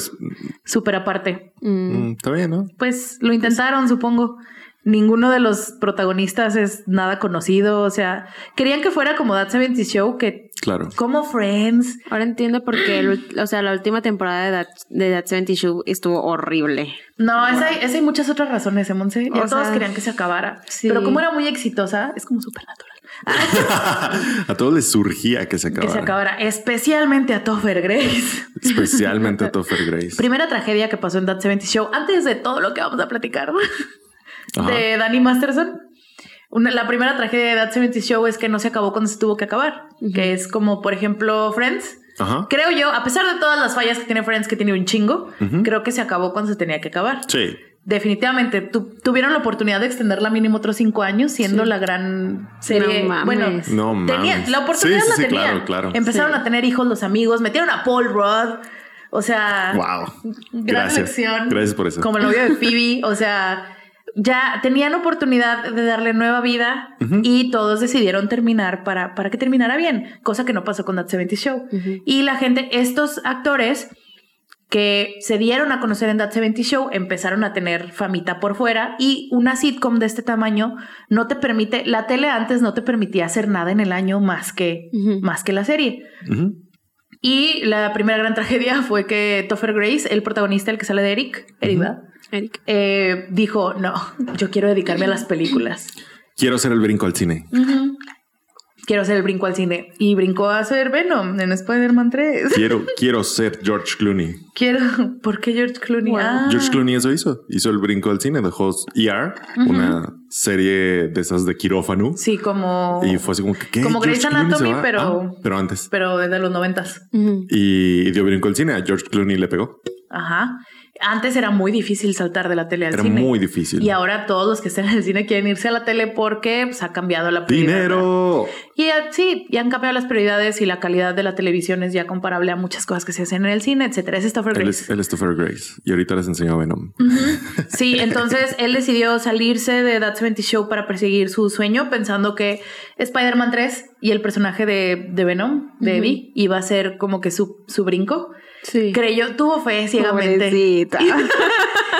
súper aparte. Mm. Mm, Está bien, ¿no? Pues lo intentaron, supongo. Ninguno de los protagonistas es nada conocido. O sea, querían que fuera como That 70 Show, que Claro. como Friends. Ahora entiendo por qué, el o sea, la última temporada de That, de That 70 Show estuvo horrible. No, esa, hay- esa hay muchas otras razones, ¿eh, Monse? Ya O todos sea, querían que se acabara. sí. Pero como era muy exitosa, es como súper natural. (laughs) a todos les surgía que se acabara. Que se acabara. Especialmente a Topher Grace. (laughs) Especialmente a Topher Grace. Primera tragedia que pasó en That 70 Show, antes de todo lo que vamos a platicar Ajá. de Danny Masterson. Una- la primera tragedia de That 70 Show es que no se acabó cuando se tuvo que acabar. Que es como, por ejemplo, Friends. Ajá. Creo yo, a pesar de todas las fallas que tiene Friends, que tiene un chingo, creo que se acabó cuando se tenía que acabar. Sí. Definitivamente, tu- tuvieron la oportunidad de extenderla mínimo otros cinco años, siendo Sí. la gran serie. No mames. bueno, No tenía- mames. la oportunidad Sí, sí, la sí, tenían. claro, claro. Empezaron Sí. a tener hijos los amigos, metieron a Paul Rudd. O sea, Wow. gran Gracias. elección. Gracias por eso. Como el novio de Phoebe. (laughs) o sea, ya tenían oportunidad de darle nueva vida y todos decidieron terminar para, para que terminara bien, cosa que no pasó con That 70 Show. Y la gente, estos actores que se dieron a conocer en That 70 Show empezaron a tener famita por fuera y una sitcom de este tamaño no te permite, la tele antes no te permitía hacer nada en el año más que, más que la serie. Y la primera gran tragedia (laughs) fue que Topher Grace, el protagonista, el que sale de Eric, Eric. Eric. Eh, dijo, no, yo quiero dedicarme a las películas. Quiero hacer el brinco al cine. Quiero hacer el brinco al cine. Y brincó a hacer Venom en Spider-Man 3. Quiero, (laughs) quiero ser George Clooney. Quiero... ¿Por qué George Clooney? Wow. Ah. George Clooney eso hizo. Hizo el brinco al cine. Dejó ER, una serie de esas de quirófano. Sí, como... Y fue así como que, ¿qué? Como Grey's ¿George Clooney se Anatomy, va? pero- Ah, pero antes. Pero desde los noventas. Ujú. Y, y dio brinco al cine. A George Clooney le pegó. Ajá. Antes era muy difícil saltar de la tele al Era cine. muy difícil. Y ahora todos los que están en el cine quieren irse a la tele porque pues, ha cambiado la prioridad. ¡Dinero! Y eh, sí, ya han cambiado las prioridades y la calidad de la televisión es ya comparable a muchas cosas que se hacen en el cine, etcétera. Es Stopher Él Grace. es, él es Topher Grace. Y ahorita les enseñó Venom. Sí, entonces (laughs) él decidió salirse de That 70 Show para perseguir su sueño, pensando que Spider-Man 3 y el personaje de, de Venom, de. Eddie, iba a ser como que su, su brinco. Sí. Creyó, tuvo fe ciegamente. Pobrecita. (laughs)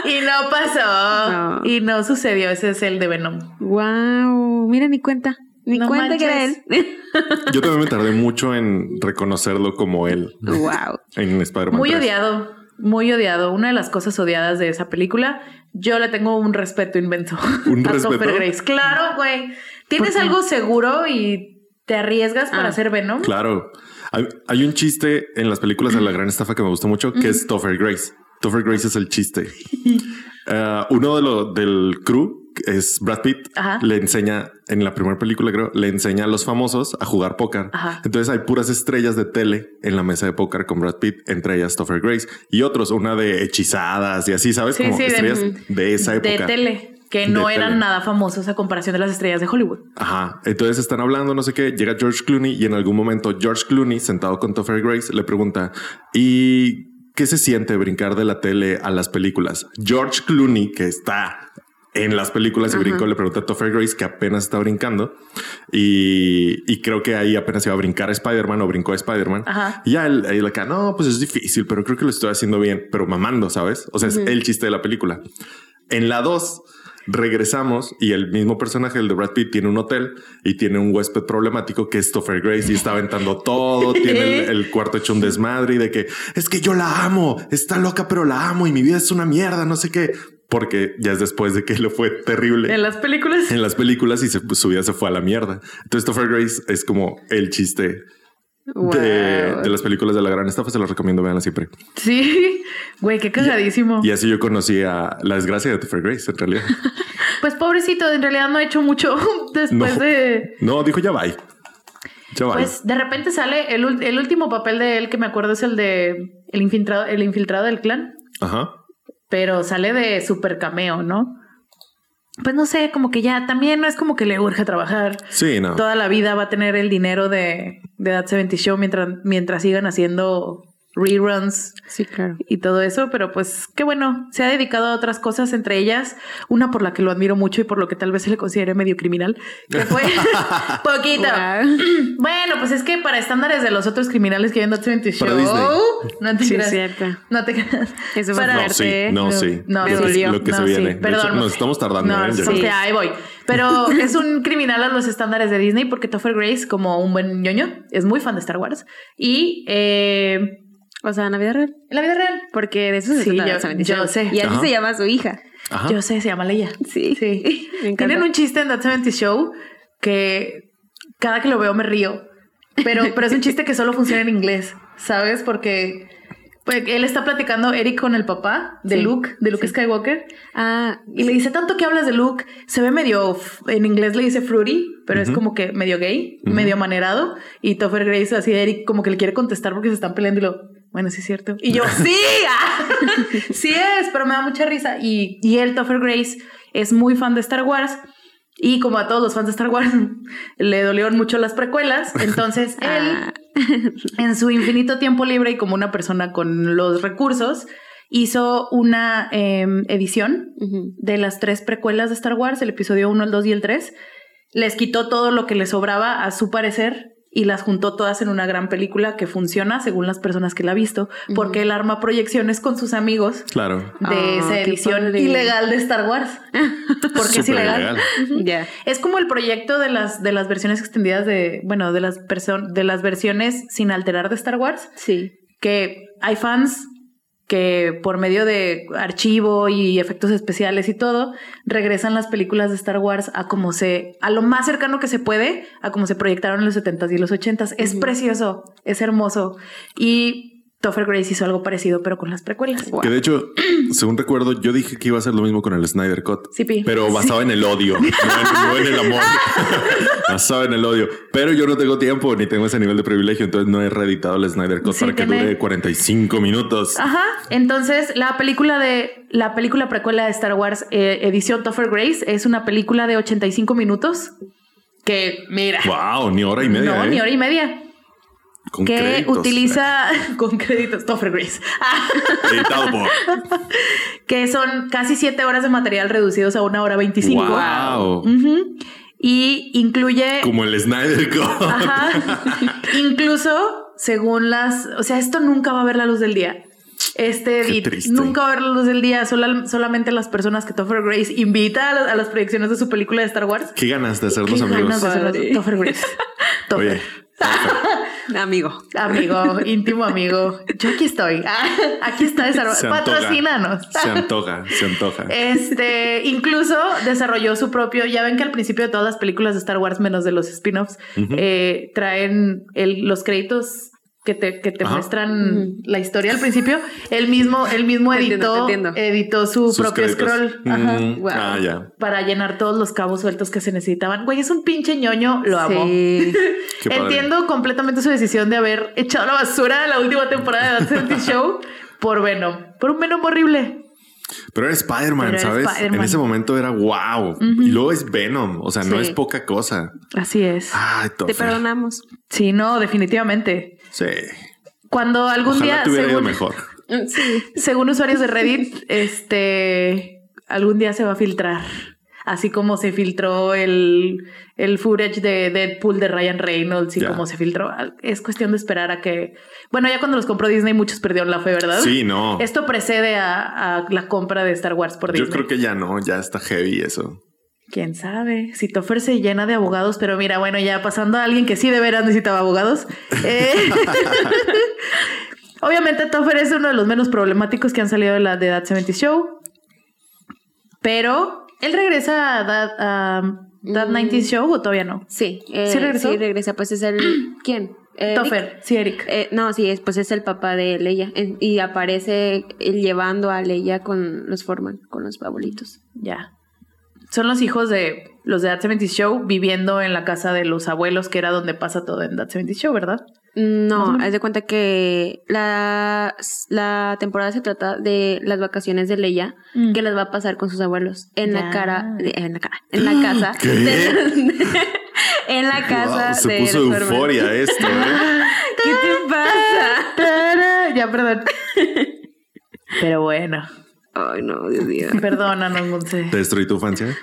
Y no pasó. No. Y no sucedió. Ese es el de Venom. wow. Mira, ni cuenta. Ni No cuenta que era él. Yo también me tardé mucho en reconocerlo como él wow. en Spider-Man. Muy 3. odiado. Muy odiado. Una de las cosas odiadas de esa película. Yo le tengo un respeto inmenso. ¿Un (laughs) a respeto? Topher Grace. Claro, güey. Tienes algo seguro y te arriesgas para Ah. hacer Venom. Claro. Hay, hay un chiste en las películas de la gran estafa que me gusta mucho, que es Topher Grace. Topher Grace es el chiste. Eh, uno de los del crew es Brad Pitt. Ajá. Le enseña en la primera película, creo, le enseña a los famosos a jugar póker. Ajá. Entonces hay puras estrellas de tele en la mesa de póker con Brad Pitt, entre ellas Topher Grace y otros, una de hechizadas y así, ¿sabes? Sí, Como sí, de- estrellas de, esa de época. tele, que no eran tele. nada famosos a comparación de las estrellas de Hollywood. Ajá. Entonces están hablando, no sé qué. Llega George Clooney y en algún momento George Clooney, sentado con Topher Grace, le pregunta: ¿Y qué se siente brincar de la tele a las películas? George Clooney, que está en las películas y brincó, le pregunta a Topher Grace, que apenas está brincando. Y, y creo que ahí apenas iba a brincar a Spider-Man o brincó a Spider-Man. Ajá. Y ya él, él acá, no, pues es difícil, pero creo que lo estoy haciendo bien, pero mamando, ¿sabes? O sea, es el chiste de la película. En la 2 regresamos y el mismo personaje, el de Brad Pitt, tiene un hotel y tiene un huésped problemático que es Topher Grace y está aventando todo, (laughs) tiene el, el cuarto hecho un desmadre y de que es que yo la amo, está loca, pero la amo y mi vida es una mierda, no sé qué, porque ya es después de que le fue terrible En las películas. en las películas y se- su vida se fue a la mierda. Entonces Topher Grace es como el chiste Wow. de las películas de la gran estafa. Se los recomiendo, veanla siempre. Sí, (laughs) güey, qué cagadísimo. Y así yo conocí a la desgracia de Topher Grace, en realidad. (laughs) Pues pobrecito, en realidad no ha hecho mucho (laughs) después No. de. No, dijo ya bye. Ya bye. Pues de repente sale el, el último papel de él que me acuerdo es el de el infiltrado, el infiltrado del clan, Ajá. pero sale de super cameo, ¿no? Pues no sé, como que ya también no es como que le urge trabajar. Sí, no. Toda la vida va a tener el dinero de, de That 70 Show mientras, mientras sigan haciendo reruns Sí, claro. y todo eso, pero pues qué bueno, se ha dedicado a otras cosas, entre ellas una por la que lo admiro mucho y por lo que tal vez se le considere medio criminal, que fue (laughs) (laughs) poquito. Wow. (clears throat) Bueno, pues es que para estándares de los otros criminales que hay en 70 Show, no te Sí, creas. cierto. No te creas. Eso fue Para- No, sí, no, No, sí. no, lo, me que, dolió. lo que se sí, viene. Hecho, perdón. nos estamos tardando. No, ¿eh? sí, ahí voy. Pero (laughs) es un criminal a los estándares de Disney porque Topher Grace, como un buen ñoño, es muy fan de Star Wars. Y eh, O sea, en la vida real. en la vida real, Porque de eso se Sí, trata yo- la 70 yo Show. sé. Y así Ajá. se llama su hija. Ajá. yo sé, se llama Leia. Sí. Sí. (laughs) Me. Tienen un chiste en That 70 Show que cada que lo veo me río. Pero, pero es un chiste que solo funciona en inglés, ¿sabes? Porque pues, él está platicando, Eric, con el papá de Sí, Luke, de Luke sí. Skywalker. Ah, Y le dice, tanto que hablas de Luke, se ve medio, en inglés le dice fruity, pero es como que medio gay, medio manerado. Y Topher Grace, así Eric, como que le quiere contestar porque se están peleando y lo, bueno, sí es cierto. Y yo, sí, ah, (laughs) sí es, pero me da mucha risa. Y, y él, Topher Grace, es muy fan de Star Wars. Y como a todos los fans de Star Wars, (laughs) le dolieron mucho las precuelas. Entonces, (laughs) él, ah, en su infinito tiempo libre y como una persona con los recursos, hizo una em, edición de las tres precuelas de Star Wars, el episodio 1, el 2 y el 3. Les quitó todo lo que les sobraba a su parecer y las juntó todas en una gran película que funciona según las personas que la ha visto, porque él arma proyecciones con sus amigos Claro. de Ah, esa edición padre. ilegal de Star Wars. (laughs) Porque es ilegal. Ya. Es como el proyecto de las, de las versiones extendidas de, bueno, de las, de las versiones sin alterar de Star Wars Sí. que hay fans que por medio de archivo y efectos especiales y todo, regresan las películas de Star Wars a como se, a lo más cercano que se puede, a como se proyectaron en los 70s y los 80s. Es precioso, es hermoso. Y Topher Grace hizo algo parecido, pero con las precuelas. Wow. Que de hecho, (clears throat) según recuerdo, yo dije que iba a hacer lo mismo con el Snyder Cut. Sí. Pero basado en el odio, no en, no en el amor. (laughs) basado en el odio. Pero yo no tengo tiempo ni tengo ese nivel de privilegio, entonces no he reeditado el Snyder Cut Sí, para que tiene- dure 45 minutos. Ajá. Entonces, la película de la película precuela de Star Wars, eh, edición Topher Grace, es una película de 85 minutos. Que, mira. Wow, ni hora y media. no, ¿eh? ni hora y media. Con que créditos. utiliza (laughs) con créditos Topher Grace. (laughs) Ah, Editado por. que son casi siete horas de material reducidos a una hora 25. Wow. Y incluye. Como el Snyder Cut. Ajá. Incluso, según las. O sea, esto nunca va a ver la luz del día. Este edit nunca va a ver la luz del día. Sola- solamente las personas que Topher Grace invita a, las- a las proyecciones de su película de Star Wars. Qué ganas de hacernos amigos. ganas de. Topher Grace. Topher. Oye, Amigo. Amigo, íntimo amigo. Yo aquí estoy. Ah, aquí está antoja. Patrocínanos. Se antoja, se antoja. Este, incluso desarrolló su propio. Ya ven que al principio de todas las películas de Star Wars, menos de los spin-offs, eh, traen el- los créditos que te, que te Ajá. muestran la historia al principio. Él mismo, él mismo entiendo, editó, entiendo. editó su Sus propio créditos. scroll. Ajá. Mm, Wow. Ah, ya. Para llenar todos los cabos sueltos que se necesitaban. Güey, es un pinche ñoño, lo amo. Sí. Entiendo completamente su decisión de haber echado la basura la última temporada de 70 Show por Venom. Por un Venom horrible. Pero era Spider-Man, ¿sabes? En ese momento era wow. Y luego es Venom. O sea, no es poca cosa. Así es. Ay, Te perdonamos. Sí, no, definitivamente. Sí. Cuando algún Ojalá día, te hubiera ido según, mejor. (laughs) Sí. según usuarios de Reddit, este, algún día se va a filtrar. Así como se filtró el, el footage de Deadpool de Ryan Reynolds y como se filtró. Es cuestión de esperar a que... Bueno, ya cuando los compró Disney muchos perdieron la fe, ¿verdad? Sí, no. Esto precede a, a la compra de Star Wars por Yo Disney. creo que ya no, ya está heavy eso. Quién sabe. Si Toffer se llena de abogados, pero mira, bueno, ya pasando a alguien que sí de veras necesitaba abogados. eh, (laughs) Obviamente, Toffer es uno de los menos problemáticos que han salido de la de That 70 Show. Pero él regresa a That, a That Mm. 90 Show o todavía no. Sí. eh, ¿Sí regresó? Sí, regresa. Pues es el. (clears throat) ¿Quién? Toffer, sí, Eric. Eh, no, sí, es, pues es el papá de Leia. Y aparece él llevando a Leia con los Forman, con los abuelitos. Ya. Son los hijos de los de That 70 Show viviendo en la casa de los abuelos, que era donde pasa todo en That 70 Show, ¿verdad? No, haz de cuenta que la, la temporada se trata de las vacaciones de Leia, Mm. que las va a pasar con sus abuelos en Ya. la cara, de- en la cara, en la (gasps) casa, ¿Qué? de- (laughs) en la casa Wow, se de puso euforia esto. ¿eh? (laughs) ¿Qué te pasa? Ya, perdón. (laughs) Pero bueno, Ay, no, Dios mío. perdónanos, Monse. ¿Te destruí tu infancia?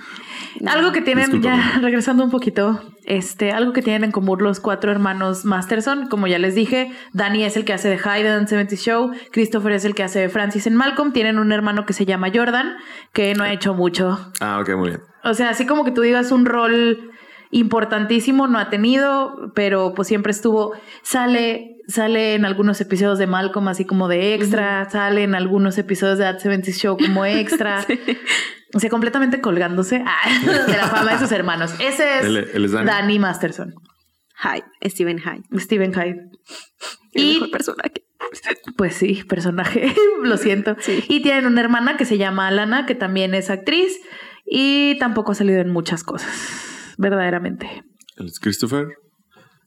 Algo que tienen, Discúlpame. ya (laughs) regresando un poquito, este, algo que tienen en común los cuatro hermanos Masterson, como ya les dije, Danny es el que hace de Hyde en 70 Show, Christopher es el que hace de Francis en Malcolm, tienen un hermano que se llama Jordan, que no ha hecho mucho. Ah, ok, muy bien. O sea, así como que tú digas un rol importantísimo, no ha tenido, pero pues siempre estuvo, sale, sale en algunos episodios de Malcolm así como de extra, sale en algunos episodios de That 70 Show como (laughs) extra. O sea, completamente colgándose ah, (laughs) de la fama de sus hermanos. Ese es, Él- él es Danny. Masterson, Hyde, Steven Hyde. Steven Hyde. El Y mejor personaje. pues sí, personaje, (laughs) lo siento. Sí. Y tienen una hermana que se llama Alana, que también es actriz y tampoco ha salido en muchas cosas, verdaderamente. Él es Christopher.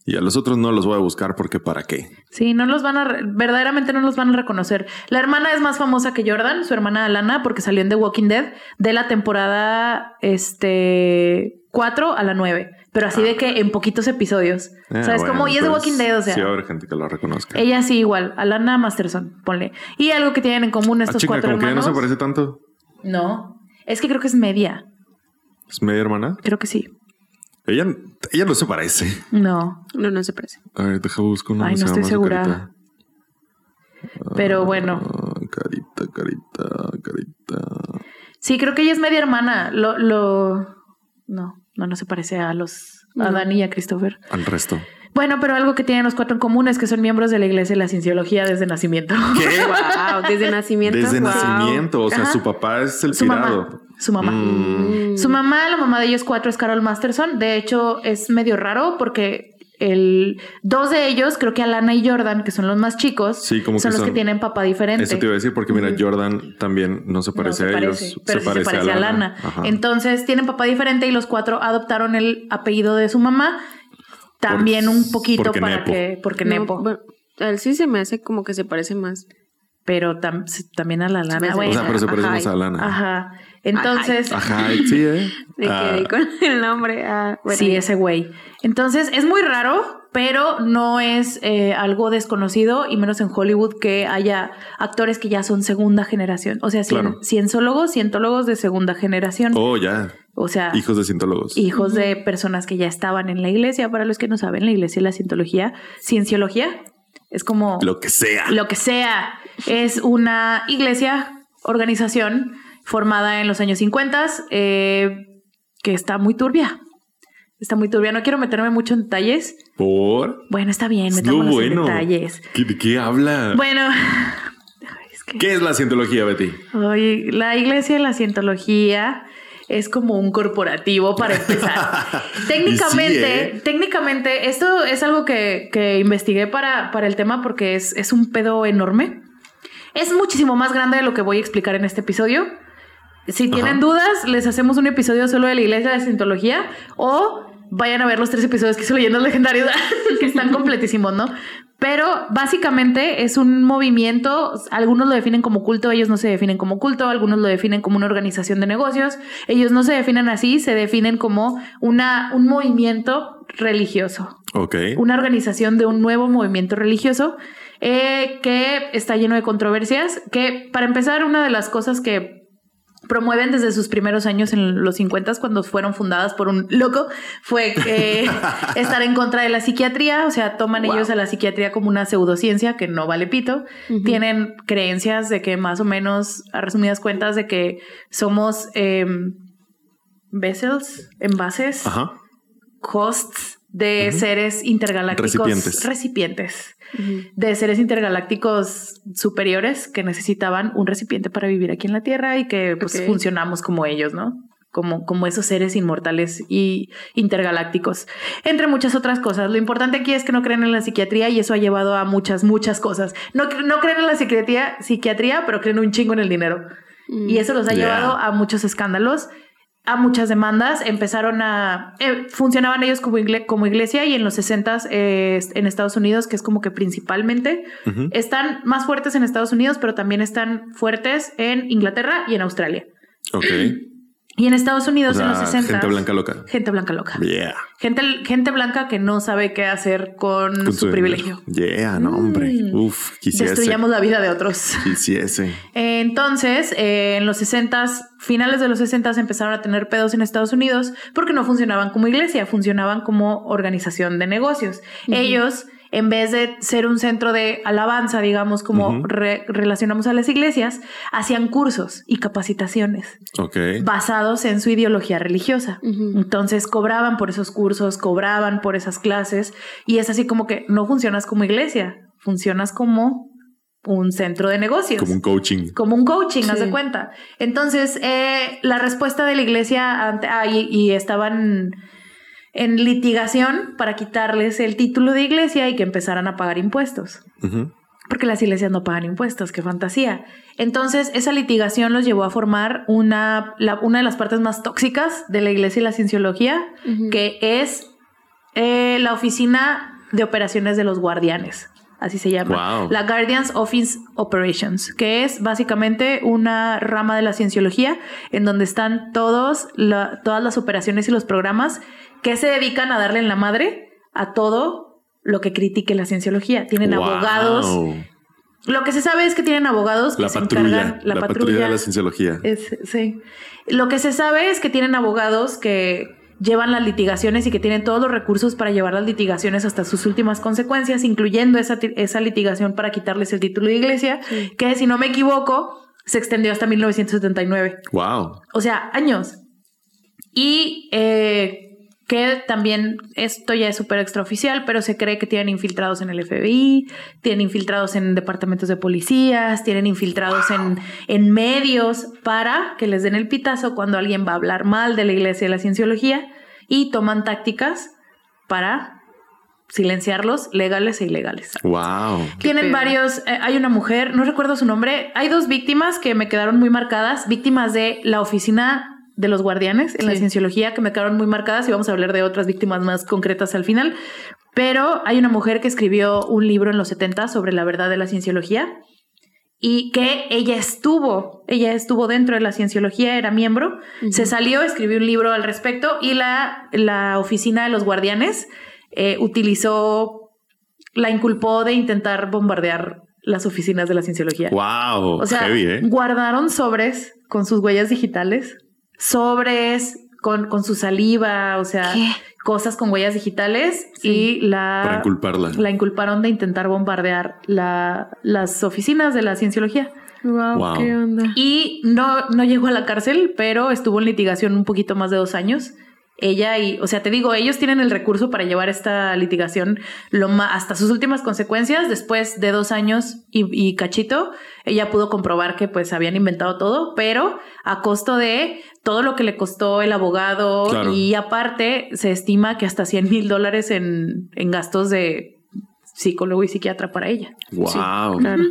Y a los otros no los voy a buscar porque ¿para qué? Sí, no los van a, verdaderamente no los van a reconocer. La hermana es más famosa que Jordan, su hermana Alana, porque salió en The Walking Dead de la temporada este 4 a la 9, pero así de que en poquitos episodios. Ah, ¿Sabes bueno, cómo? Y es The Walking Dead, o sea. Sí, haber gente que lo reconozca. Ella sí igual, Alana Masterson, ponle. Y algo que tienen en común Ah, estos chica, cuatro como que ya no hermanos. se parece tanto. No, es que creo que es media. ¿Es media hermana? Creo que sí. Ella, ella no se parece. No, No, no se parece. A ver, deja buscar una Ay, no estoy segura. pero bueno. Ah, carita, carita, carita. Sí, creo que ella es media hermana. Lo, lo... No, no, no se parece a los a No. Dani y a Christopher. Al resto. Bueno, pero algo que tienen los cuatro en común es que son miembros de la iglesia de la cienciología desde nacimiento. ¿Qué? Wow, desde nacimiento. Desde wow. nacimiento. O sea, Ajá. su papá es el Su mamá. Su mamá. Mm. Su mamá, la mamá de ellos cuatro, es Carol Masterson. De hecho, es medio raro porque el dos de ellos, creo que Alana y Jordan, que son los más chicos, Sí, como son que los que tienen papá diferente. Eso te iba a decir porque mira. Jordan también no se No parece se a parece, ellos. pero sí se parece a Lana. Ajá. Entonces tienen papá diferente y los cuatro adoptaron el apellido de su mamá. También Por- un poquito para nepo. que, porque No, nepo, bueno, a él sí se me hace como que se parece más. pero tam- sí, también a la lana. hace- bueno. o sea, pero se parece Ajá. más a Lana. Ajá. Entonces, Ajá, sí, ¿eh? (laughs) Me Ah, con el nombre. ah, bueno, sí, ya. ese güey. Entonces, es muy raro, pero no es eh, algo desconocido, y menos en Hollywood, que haya actores que ya son segunda generación. O sea, cien- Claro. cienzólogos, cientólogos de segunda generación. Oh, ya. O sea, Hijos de cientólogos. hijos de personas que ya estaban en la iglesia. Para los que no saben, la iglesia y la cientología, cienciología, es como Lo que sea. lo que sea. Es una iglesia, organización formada en los años 50 eh, que está muy turbia. Está muy turbia. No quiero meterme mucho en detalles. ¿Por? Bueno, está bien, metámonos bueno. en detalles. ¿Qué- ¿De qué habla? Bueno, (laughs) es que- ¿Qué es la cientología, Betty? Oye, la iglesia de la cientología es como un corporativo para empezar. (laughs) técnicamente, sí, ¿eh? técnicamente, esto es algo que, que investigué para, para el tema porque es, es un pedo enorme. Es muchísimo más grande de lo que voy a explicar en este episodio. Si tienen Ajá. dudas, les hacemos un episodio solo de la iglesia de la o vayan a ver los tres episodios que hizo Leyendas Legendarias, (laughs) que están (laughs) completísimos, ¿no? Pero básicamente es un movimiento, algunos lo definen como culto, ellos no se definen como culto, algunos lo definen como una organización de negocios, ellos no se definen así, se definen como una, un movimiento religioso, Ok. una organización de un nuevo movimiento religioso eh, que está lleno de controversias, que para empezar una de las cosas que promueven desde sus primeros años en los 50 cuando fueron fundadas por un loco fue eh, (laughs) estar en contra de la psiquiatría, o sea, toman Wow. ellos a la psiquiatría como una pseudociencia que no vale pito, tienen creencias de que más o menos, a resumidas cuentas, de que somos em, vessels, envases, Ajá. Hosts de seres intergalácticos. Recipientes. De seres intergalácticos superiores que necesitaban un recipiente para vivir aquí en la Tierra y que pues funcionamos como ellos, ¿no? Como, como esos seres inmortales y intergalácticos. Entre muchas otras cosas. Lo importante aquí es que no creen en la psiquiatría y eso ha llevado a muchas, muchas cosas. No, no creen en la psiquiatría, psiquiatría, pero creen un chingo en el dinero. Y eso los ha Yeah. llevado a muchos escándalos, a muchas demandas. Empezaron a... eh, funcionaban ellos como, igle- como iglesia y en los 60 en Estados Unidos, que es como que principalmente, están más fuertes en Estados Unidos, pero también están fuertes en Inglaterra y en Australia. Ok. Y en Estados O Unidos en los 60 gente blanca loca. Gente blanca loca. Yeah. Gente, gente blanca que no sabe qué hacer con, Con su, privilegio. Yeah, no, hombre. Mm. Uf, quisiese. Destruyamos la vida de otros. Quisiese. Entonces, eh, en los 60, finales de los 60 empezaron a tener pedos en Estados Unidos porque no funcionaban como iglesia, funcionaban como organización de negocios. Ellos, en vez de ser un centro de alabanza, digamos, como re- relacionamos a las iglesias, hacían cursos y capacitaciones basados en su ideología religiosa. Entonces cobraban por esos cursos, cobraban por esas clases y es así como que no funcionas como iglesia, funcionas como un centro de negocios. Como un coaching. Como un coaching, haz de cuenta. Entonces, eh, la respuesta de la iglesia ante, ah, y, y estaban en litigación para quitarles el título de iglesia y que empezaran a pagar impuestos. Porque las iglesias no pagan impuestos, qué fantasía. Entonces, esa litigación los llevó a formar una, la- una de las partes más tóxicas de la iglesia y la cienciología, que es eh, la oficina de operaciones de los guardianes. Así se llama. Wow. La Guardians Office Operations, que es básicamente una rama de la cienciología en donde están todos la- todas las operaciones y los programas que se dedican a darle en la madre a todo lo que critique la cienciología. Tienen Wow. abogados. Lo que se sabe es que tienen abogados que La se patrulla. encargan. La, patrulla. de la cienciología. Es- sí. Lo que se sabe es que tienen abogados que llevan las litigaciones y que tienen todos los recursos para llevar las litigaciones hasta sus últimas consecuencias, incluyendo esa, esa litigación para quitarles el título de iglesia, Sí. que si no me equivoco, se extendió hasta 1979. Wow. O sea, años. Y eh, que también esto ya es súper extraoficial, pero se cree que tienen infiltrados en el FBI, tienen infiltrados en departamentos de policías, tienen infiltrados en, en medios para que les den el pitazo cuando alguien va a hablar mal de la iglesia y la cienciología y toman tácticas para silenciarlos legales e ilegales. Wow. Tienen varios, eh, hay una mujer, no recuerdo su nombre, hay dos víctimas que me quedaron muy marcadas, víctimas de la oficina de los guardianes en la cienciología que me quedaron muy marcadas y vamos a hablar de otras víctimas más concretas al final. Pero hay una mujer que escribió un libro en los 70 sobre la verdad de la cienciología y que ella estuvo, ella estuvo dentro de la cienciología, era miembro, se salió, escribió un libro al respecto y la, la oficina de los guardianes eh, utilizó, la inculpó de intentar bombardear las oficinas de la cienciología. Wow. O sea, Heavy, ¿eh? guardaron sobres con sus huellas digitales, sobres con, con su saliva, o sea, ¿Qué? cosas con huellas digitales Sí. y la, Para inculparla. la inculparon de intentar bombardear la- las oficinas de la cienciología. Wow, Wow. qué onda. Y no, no llegó a la cárcel, pero estuvo en litigación un poquito más de dos años. Ella y, o sea, te digo, ellos tienen el recurso para llevar esta litigación lo hasta sus últimas consecuencias. Después de dos años y, cachito, ella pudo comprobar que pues habían inventado todo, pero a costo de todo lo que le costó el abogado y aparte se estima que hasta 100 mil dólares en, en gastos de psicólogo y psiquiatra para ella. Wow. claro.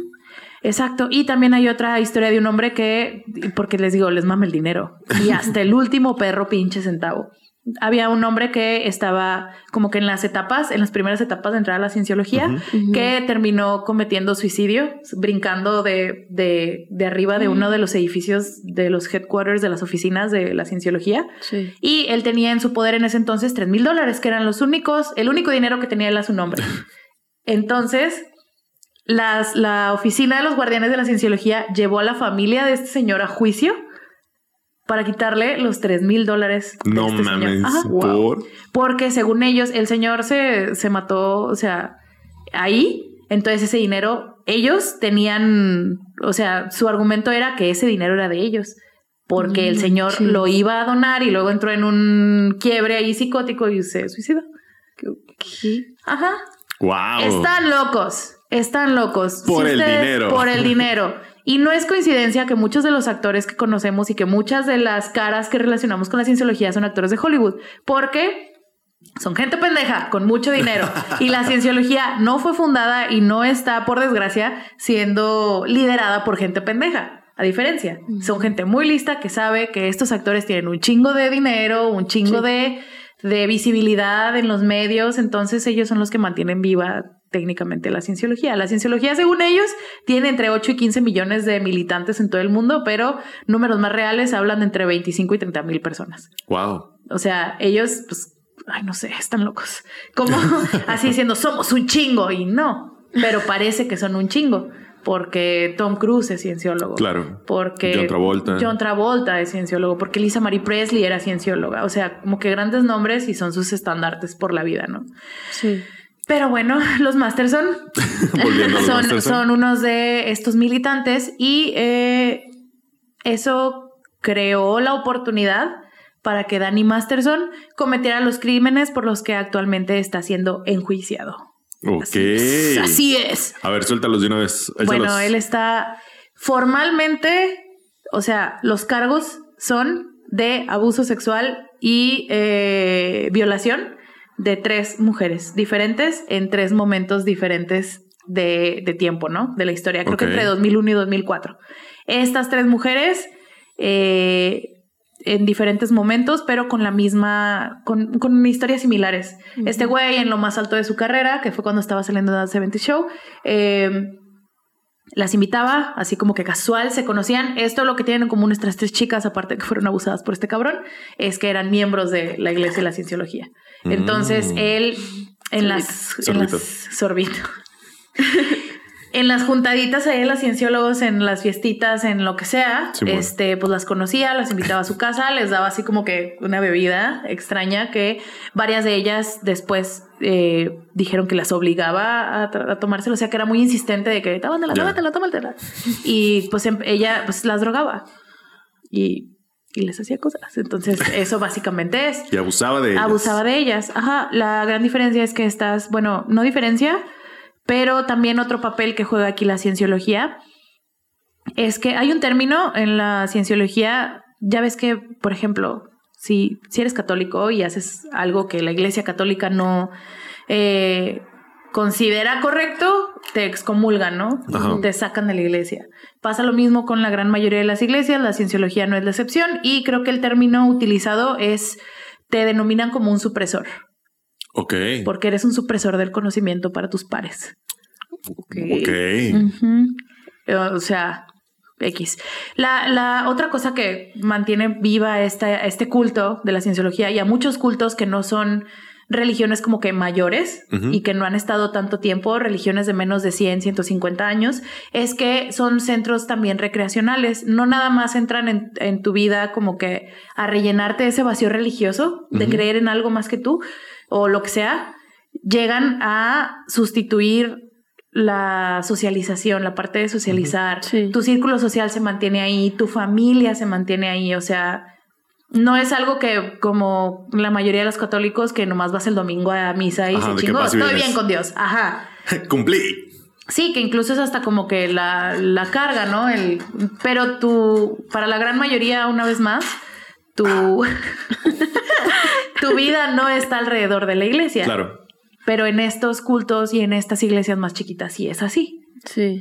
Exacto. Y también hay otra historia de un hombre que, porque les digo, les mama el dinero. Y hasta el último perro pinche centavo había un hombre que estaba como que en las etapas, en las primeras etapas de entrar a la cienciología, que terminó cometiendo suicidio, brincando de, de, de arriba de uno de los edificios de los headquarters de las oficinas de la cienciología. Y él tenía en su poder en ese entonces tres mil dólares, que eran los únicos, el único dinero que tenía él a su nombre. (laughs) Entonces, las, la oficina de los guardianes de la cienciología llevó a la familia de este señor a juicio para quitarle los 3 mil dólares. No este mames. ¿Por? Porque según ellos, el señor se, se mató, o sea, ahí. Entonces ese dinero, ellos tenían, o sea, su argumento era que ese dinero era de ellos. Porque el señor lo iba a donar y luego entró en un quiebre ahí psicótico y se suicidó. ¿Qué? Ajá. Wow. Están locos. Están locos. Por el dinero. Por el dinero. (laughs) Y no es coincidencia que muchos de los actores que conocemos y que muchas de las caras que relacionamos con la cienciología son actores de Hollywood, porque son gente pendeja con mucho dinero. Y la cienciología no fue fundada y no está, por desgracia, siendo liderada por gente pendeja. A diferencia, son gente muy lista que sabe que estos actores tienen un chingo de dinero, un chingo de, de visibilidad en los medios, entonces ellos son los que mantienen viva técnicamente la cienciología. La cienciología, según ellos, tiene entre 8 y 15 millones de militantes en todo el mundo, pero números más reales hablan de entre 25 y 30 mil personas. Wow. O sea, ellos, pues, ay, no sé, están locos. Como (laughs) así diciendo, somos un chingo y no, pero parece que son un chingo. Porque Tom Cruise es cienciólogo. Claro. Porque John Travolta. John Travolta es cienciólogo. Porque Lisa Marie Presley era ciencióloga. O sea, como que grandes nombres y son sus estandartes por la vida, ¿no? Sí. Pero bueno, (laughs) los Masterson son, (laughs) son unos de estos militantes y eh, eso creó la oportunidad para que Danny Masterson cometiera los crímenes por los que actualmente está siendo enjuiciado. Ok. Así es. A ver, suéltalos de una vez. Bueno, él está formalmente, o sea, los cargos son de abuso sexual y eh, violación de tres mujeres diferentes en tres momentos diferentes de, tiempo, ¿no? De la historia, creo que entre 2001 y 2004. Estas tres mujeres eh, en diferentes momentos, pero con la misma, con, con historias similares. Este güey en lo más alto de su carrera, que fue cuando estaba saliendo de The 70 Show, eh, las invitaba, así como que casual, se conocían. Esto lo que tienen en común estas tres chicas, aparte de que fueron abusadas por este cabrón, es que eran miembros de la iglesia de la cienciología. Entonces, mm. él en las, en las sorbito. (laughs) en las juntaditas ahí de los cienciólogos, en las fiestitas, en lo que sea, este, pues las conocía, las invitaba a su casa, les daba así como que una bebida extraña que varias de ellas después eh, dijeron que las obligaba a, tomárselo, o sea que era muy insistente de que tómatela, tómatela, tómatela. Y pues em, ella pues las drogaba. Y y les hacía cosas. Entonces, (laughs) eso básicamente es. Y abusaba de ellas. Abusaba de ellas. Ajá. La gran diferencia es que estas, bueno, no diferencia, pero también otro papel que juega aquí la cienciología es que hay un término en la cienciología, ya ves que, por ejemplo, si, si eres católico y haces algo que la iglesia católica no eh, considera correcto, te excomulgan, ¿no? Te sacan de la iglesia. Pasa lo mismo con la gran mayoría de las iglesias, la cienciología no es la excepción y creo que el término utilizado es, te denominan como un supresor. Ok. Porque eres un supresor del conocimiento para tus pares. Ok. O sea, X. La, la, otra cosa que mantiene viva esta, este culto de la cienciología y a muchos cultos que no son religiones como que mayores y que no han estado tanto tiempo, religiones de menos de 100, 150 años, es que son centros también recreacionales. No nada más entran en, tu vida como que a rellenarte ese vacío religioso de creer en algo más que tú o lo que sea, llegan a sustituir la socialización, la parte de socializar. Tu círculo social se mantiene ahí, tu familia se mantiene ahí, o sea, No es algo que como la mayoría de los católicos que nomás vas el domingo a misa y Ajá, se chingó, estoy bien con Dios. Ajá. (laughs) Cumplí. Sí, que incluso es hasta como que la, la carga, ¿no? El, pero tú, para la gran mayoría, una vez más, tu, (laughs) tu vida no está alrededor de la iglesia. Claro. Pero en estos cultos y en estas iglesias más chiquitas sí es así. Sí.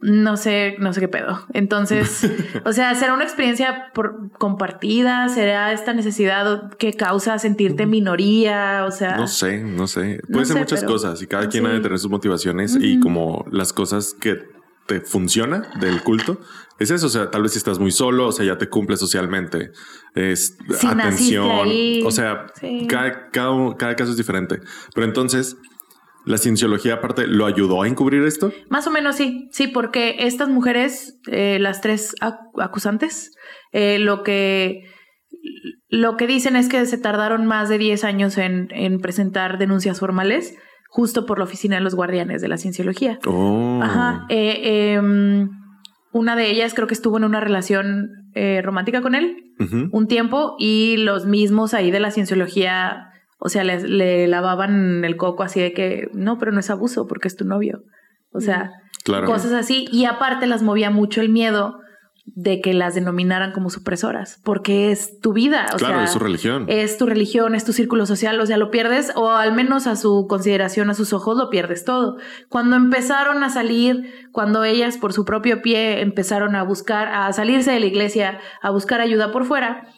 No sé, no sé qué pedo. Entonces, (laughs) o sea, será una experiencia por- compartida, será esta necesidad que causa sentirte minoría, o sea, No sé, no sé. No Puede ser sé, muchas pero- cosas y cada quien sí. ha de tener sus motivaciones y como las cosas que te funciona del culto. Es eso, o sea, tal vez si estás muy solo, o sea, ya te cumple socialmente. Es Si atención. O sea, Sí. cada, cada, caso es diferente. Pero entonces, la cienciología aparte lo ayudó a encubrir esto. Más o menos sí, sí, porque estas mujeres, eh, las tres ac- acusantes, eh, lo que lo que dicen es que se tardaron más de 10 años en, en presentar denuncias formales, justo por la oficina de los guardianes de la cienciología. Oh. Ajá. eh, em, una de ellas creo que estuvo en una relación eh, romántica con él un tiempo y los mismos ahí de la cienciología, o sea, les- le lavaban el coco así de que no, pero no es abuso porque es tu novio. O sea, Claro. cosas así. Y aparte las movía mucho el miedo de que las denominaran como supresoras, porque es tu vida. O claro, sea, es su religión. es tu religión, es tu círculo social, o sea, lo pierdes, o al menos a su consideración, a sus ojos, lo pierdes todo. Cuando empezaron a salir, cuando ellas por su propio pie empezaron a buscar, a salirse de la iglesia, a buscar ayuda por fuera,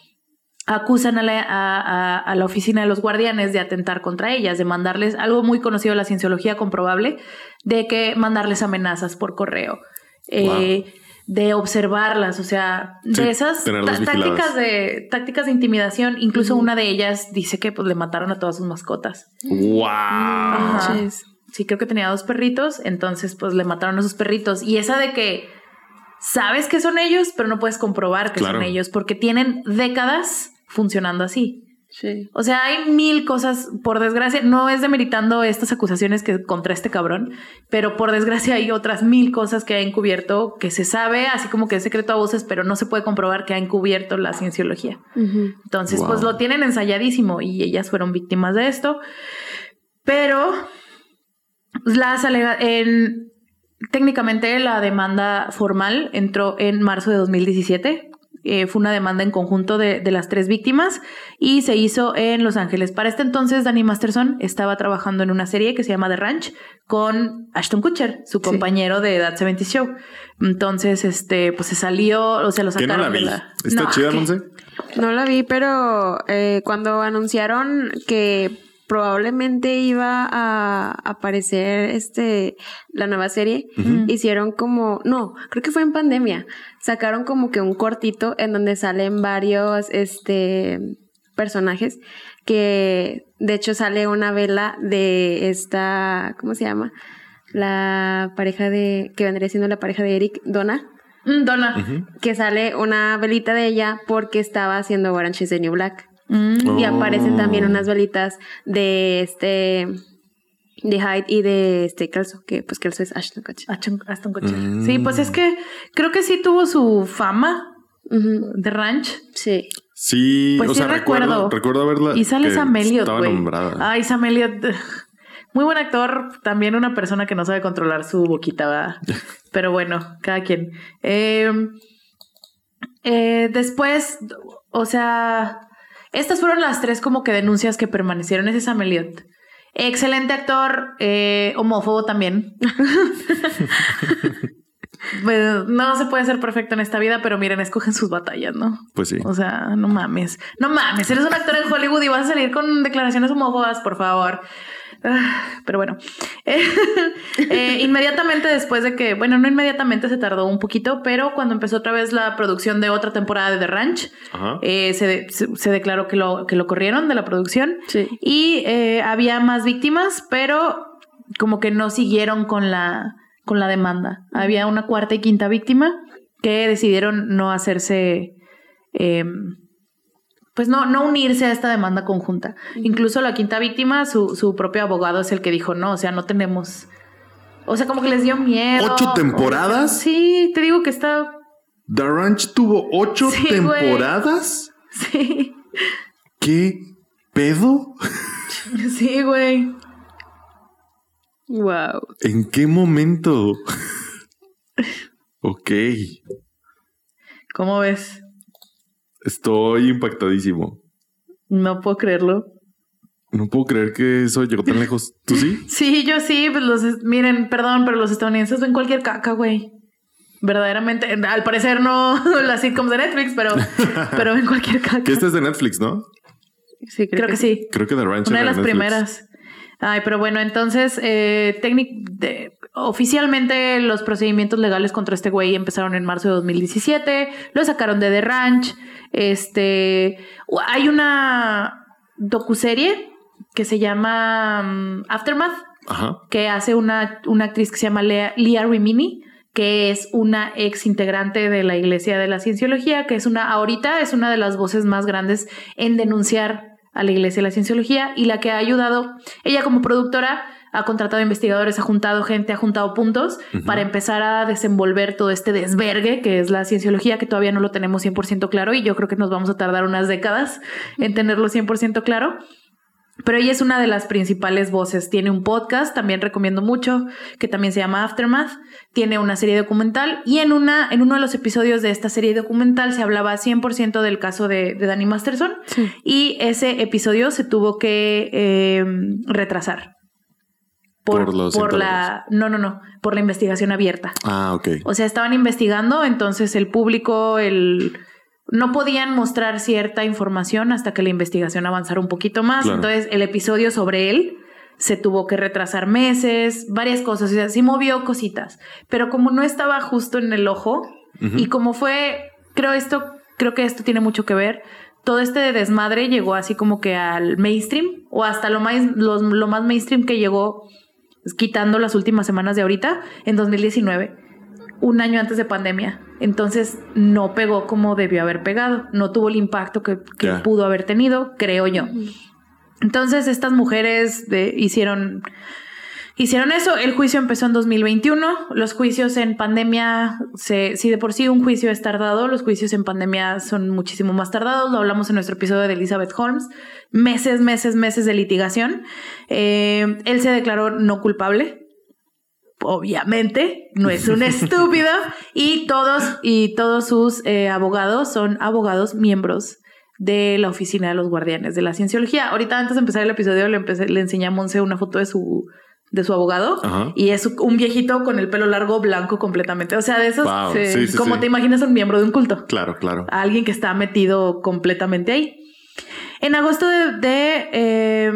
acusan a la, a- a- la oficina de los guardianes de atentar contra ellas, de mandarles algo muy conocido de la cienciología comprobable, de que mandarles amenazas por correo. Eh, de observarlas, o sea, Sí, de esas tácticas de tácticas de intimidación. Incluso una de ellas dice que pues, le mataron a todas sus mascotas. ¡Wow! Ajá. Sí, creo que tenía dos perritos, entonces pues le mataron a sus perritos. Y esa de que sabes que son ellos, pero no puedes comprobar que Claro. son ellos porque tienen décadas funcionando así. Sí. O sea, hay mil cosas, por desgracia, no es demeritando estas acusaciones que contra este cabrón, pero por desgracia hay otras mil cosas que ha encubierto que se sabe, así como que es secreto a voces, pero no se puede comprobar que ha encubierto la cienciología. Entonces, Wow. pues lo tienen ensayadísimo y ellas fueron víctimas de esto. Pero las alega- en técnicamente la demanda formal entró en marzo de 2017. Eh, fue una demanda en conjunto de, de las tres víctimas y se hizo en Los Ángeles. Para este entonces, Danny Masterson estaba trabajando en una serie que se llama The Ranch con Ashton Kutcher, su compañero de That 70 Show. Entonces, este, pues se salió, o sea, lo Que no sacaron la vi. la- ¿Está No, chida, Monse? No la vi, pero eh, cuando anunciaron que probablemente iba a aparecer este la nueva serie, hicieron como, no, creo que fue en pandemia, sacaron como que un cortito en donde salen varios este personajes que de hecho sale una vela de esta, ¿cómo se llama? La pareja de que vendría siendo la pareja de Eric Donna Mm, Donna. Que sale una velita de ella porque estaba haciendo Orange is the New Black. Mm. Y Oh. aparecen también unas velitas de este de Hyde y de este Kelso, que pues Kelso es Ashton Kutcher. Ashton, Ashton Kutcher. Mm. Sí, pues es que creo que sí tuvo su fama de ranch. Sí. Sí, Pues o sí sea, recuerdo, recuerdo. verla. Y sale Sam Elliott, Estaba güey. nombrada. Ay, Sam Elliott. (laughs) Muy buen actor, también una persona que no sabe controlar su boquita, ¿verdad? (laughs) Pero bueno, cada quien. Eh, eh, después, o sea, estas fueron las tres como que denuncias que permanecieron. Ese es Sam Elliott. Excelente actor, eh, homófobo también. (laughs) Pues, no se puede ser perfecto en esta vida, pero miren, escogen sus batallas, ¿no? Pues sí. O sea, no mames. No mames, eres un actor en Hollywood y vas a salir con declaraciones homófobas, por favor. Ah, Pero bueno, (laughs) Eh, eh, inmediatamente después de que, bueno, no inmediatamente se tardó un poquito, pero cuando empezó otra vez la producción de otra temporada de The Ranch, Ajá. eh, se, se- se declaró que lo, que lo corrieron de la producción Sí. y eh, había más víctimas, pero como que no siguieron con la, con la demanda. Había una cuarta y quinta víctima que decidieron no hacerse, eh, pues no, no unirse a esta demanda conjunta. Incluso la quinta víctima, su, su propio abogado es el que dijo, no, o sea, no tenemos... O sea, como que les dio miedo. ¿Ocho o- temporadas? Sí, te digo que está... The Ranch tuvo ocho Sí, güey. temporadas. Sí. ¿Qué pedo? (laughs) Sí, güey. Wow. ¿En qué momento? (laughs) ok. ¿Cómo ves? Estoy impactadísimo. No puedo creerlo. No puedo creer que eso llegó tan lejos. ¿Tú sí? (laughs) Sí, yo sí. Pues los, miren, perdón, pero los estadounidenses ven cualquier caca, güey. Verdaderamente, al parecer no (laughs) las sitcoms de Netflix, pero, (laughs) pero ven cualquier caca. Que este es de Netflix, ¿no? Sí, Creo que sí. Creo que The Ranch Una de las Netflix. primeras. Ay, pero bueno, entonces, eh, de- oficialmente los procedimientos legales contra este güey empezaron en marzo de 2017. Lo sacaron de The Ranch. Este, hay una docuserie que se llama mm, Aftermath, Ajá. que hace una, una actriz que se llama Lea, Leah Rimini, que es una ex integrante de la Iglesia de la Cienciología, que es una, ahorita es una de las voces más grandes en denunciar a la Iglesia de la Cienciología y la que ha ayudado, ella como productora ha contratado investigadores, ha juntado gente, ha juntado puntos para empezar a desenvolver todo este desvergue que es la cienciología, que todavía no lo tenemos 100% claro y yo creo que nos vamos a tardar unas décadas en tenerlo 100% claro. Pero ella es una de las principales voces. Tiene un podcast, también recomiendo mucho, que también se llama Aftermath. Tiene una serie documental y en, una, en uno de los episodios de esta serie documental se hablaba 100% del caso de, de Danny Masterson Sí. y ese episodio se tuvo que eh, retrasar. Por los la no no no por la investigación abierta Ah, ok. o sea, estaban investigando, entonces el público, el no podían mostrar cierta información hasta que la investigación avanzara un poquito más. Claro. Entonces, el episodio sobre él se tuvo que retrasar meses, varias cosas, o sea, sí movió cositas, pero como no estaba justo en el ojo y como fue, creo esto, creo que esto tiene mucho que ver. Todo este desmadre llegó así como que al mainstream o hasta lo más, lo, lo más mainstream que llegó quitando las últimas semanas de ahorita, en 2019, un año antes de pandemia. Entonces no pegó como debió haber pegado, no tuvo el impacto que, pudo haber tenido, creo yo. Entonces estas mujeres de- hicieron, hicieron eso. El juicio empezó en 2021. Los juicios en pandemia, se, si de por sí un juicio es tardado, los juicios en pandemia son muchísimo más tardados. Lo hablamos en nuestro episodio de Elizabeth Holmes. Meses, meses, meses de litigación. Eh, él se declaró no culpable. Obviamente, no es un estúpido. Y todos, y todos sus eh, abogados son abogados miembros de la oficina de los guardianes de la cienciología. Ahorita antes de empezar el episodio le, empecé, le enseñé a Monse una foto de su, de su abogado Ajá. y es un viejito con el pelo largo blanco completamente. O sea, de esos, Wow. sí, Sí, sí, como sí. te imaginas un miembro de un culto Claro, claro. alguien que está metido completamente ahí. En agosto de, de, eh,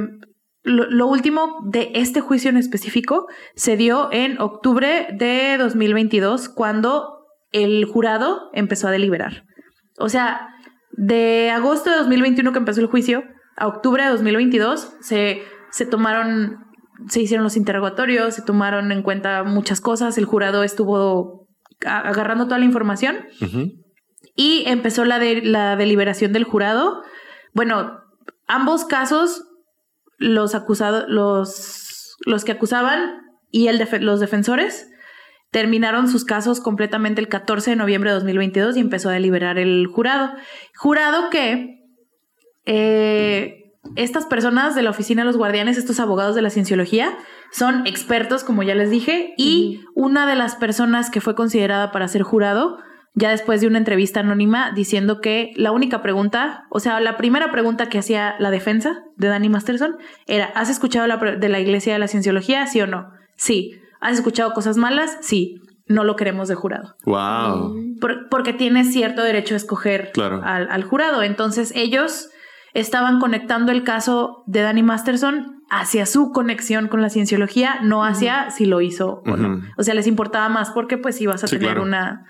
lo, lo último de este juicio en específico se dio en octubre de 2022 cuando el jurado empezó a deliberar. O sea, de agosto de 2021 que empezó el juicio a octubre de 2022 se, se tomaron, se hicieron los interrogatorios, se tomaron en cuenta muchas cosas, el jurado estuvo agarrando toda la información y empezó la, de, la deliberación del jurado. Bueno, ambos casos, los acusados, los, los que acusaban y el los defensores terminaron sus casos completamente el 14 de noviembre de 2022 y empezó a deliberar el jurado. Jurado que eh, estas personas de la oficina de los guardianes, estos abogados de la cienciología, son expertos, como ya les dije, y una de las personas que fue considerada para ser jurado, ya después de una entrevista anónima, diciendo que la única pregunta, o sea, la primera pregunta que hacía la defensa de Danny Masterson era, ¿has escuchado la pre- de la Iglesia de la Cienciología? Sí o no. Sí. ¿Has escuchado cosas malas? Sí. No lo queremos de jurado. Wow. Por- porque tiene cierto derecho a escoger Claro. al, al jurado. Entonces ellos estaban conectando el caso de Danny Masterson hacia su conexión con la cienciología, no hacia si lo hizo o no. O sea, les importaba más porque pues ibas a Sí, tener claro. una,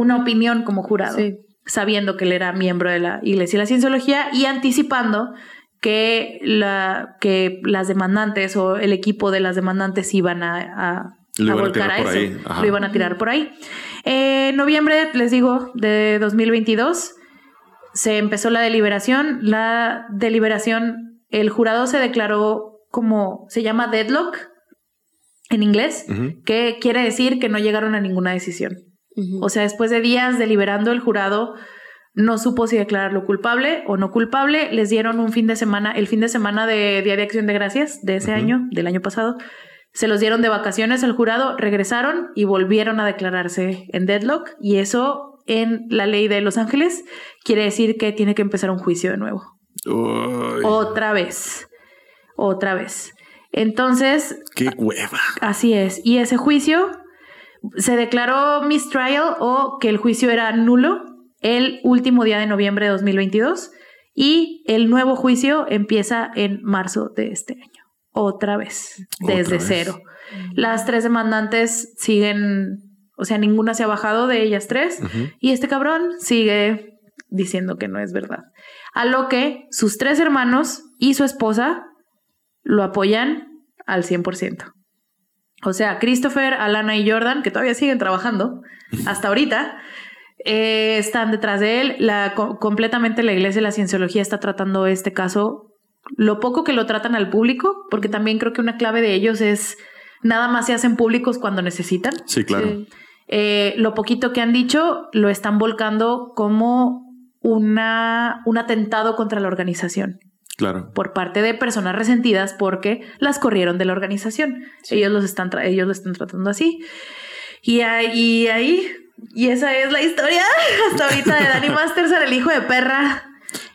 una opinión como jurado, Sí. sabiendo que él era miembro de la Iglesia de la Cienciología y anticipando que, la, que las demandantes o el equipo de las demandantes iban a, a, Lo a iban a volcar tirar a por eso. Lo iban a tirar por ahí. En noviembre, les digo, de 2022, se empezó la deliberación. La deliberación, el jurado se declaró como, se llama deadlock en inglés, que quiere decir que no llegaron a ninguna decisión. O sea, después de días deliberando, el jurado no supo si declararlo culpable o no culpable. Les dieron un fin de semana, el fin de semana de Día de Acción de Gracias de ese año, del año pasado. Se los dieron de vacaciones al jurado, regresaron y volvieron a declararse en deadlock. Y eso en la ley de Los Ángeles quiere decir que tiene que empezar un juicio de nuevo. Uy, Otra vez. Otra vez. Entonces, qué hueva. Así es. Y ese juicio se declaró mistrial o que el juicio era nulo el último día de noviembre de 2022 y el nuevo juicio empieza en marzo de este año. Otra vez, Otra desde vez. cero. Las tres demandantes siguen, o sea, ninguna se ha bajado de ellas tres y este cabrón sigue diciendo que no es verdad. A lo que sus tres hermanos y su esposa lo apoyan al 100%. O sea, Christopher, Alana y Jordan, que todavía siguen trabajando hasta ahorita, eh, están detrás de él. La, co- completamente la iglesia y la cienciología está tratando este caso lo poco que lo tratan al público, porque también creo que una clave de ellos es nada más se hacen públicos cuando necesitan. Sí, claro. Sí. Eh, lo poquito que han dicho lo están volcando como una, un atentado contra la organización Claro. por parte de personas resentidas porque las corrieron de la organización. Ellos los están tra- ellos lo están tratando así. Y ahí, y ahí, y esa es la historia (laughs) hasta ahorita de Danny Masterson, el hijo de perra,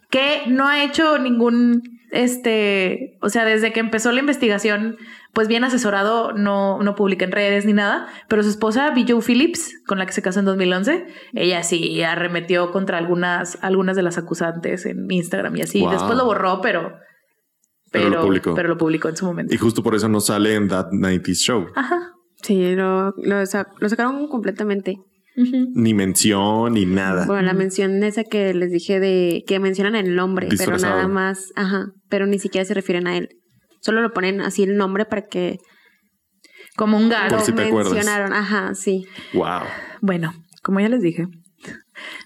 que no ha hecho ningún, este, o sea, desde que empezó la investigación, pues bien asesorado, no, no publica en redes ni nada, pero su esposa, Bijou Phillips, con la que se casó en 2011, ella sí arremetió contra algunas, algunas de las acusantes en Instagram y así. Wow. Después lo borró, pero... Pero lo publicó. pero lo publicó en su momento. Y justo por eso no sale en That 90s Show. Ajá. Sí, lo, lo, sa- lo sacaron completamente. Ni mención, ni nada. Bueno, la mención esa que les dije de que mencionan el nombre, pero nada más, ajá, pero ni siquiera se refieren a él. Solo lo ponen así el nombre para que Como un lo si mencionaron, ajá, sí. Wow. Bueno, como ya les dije,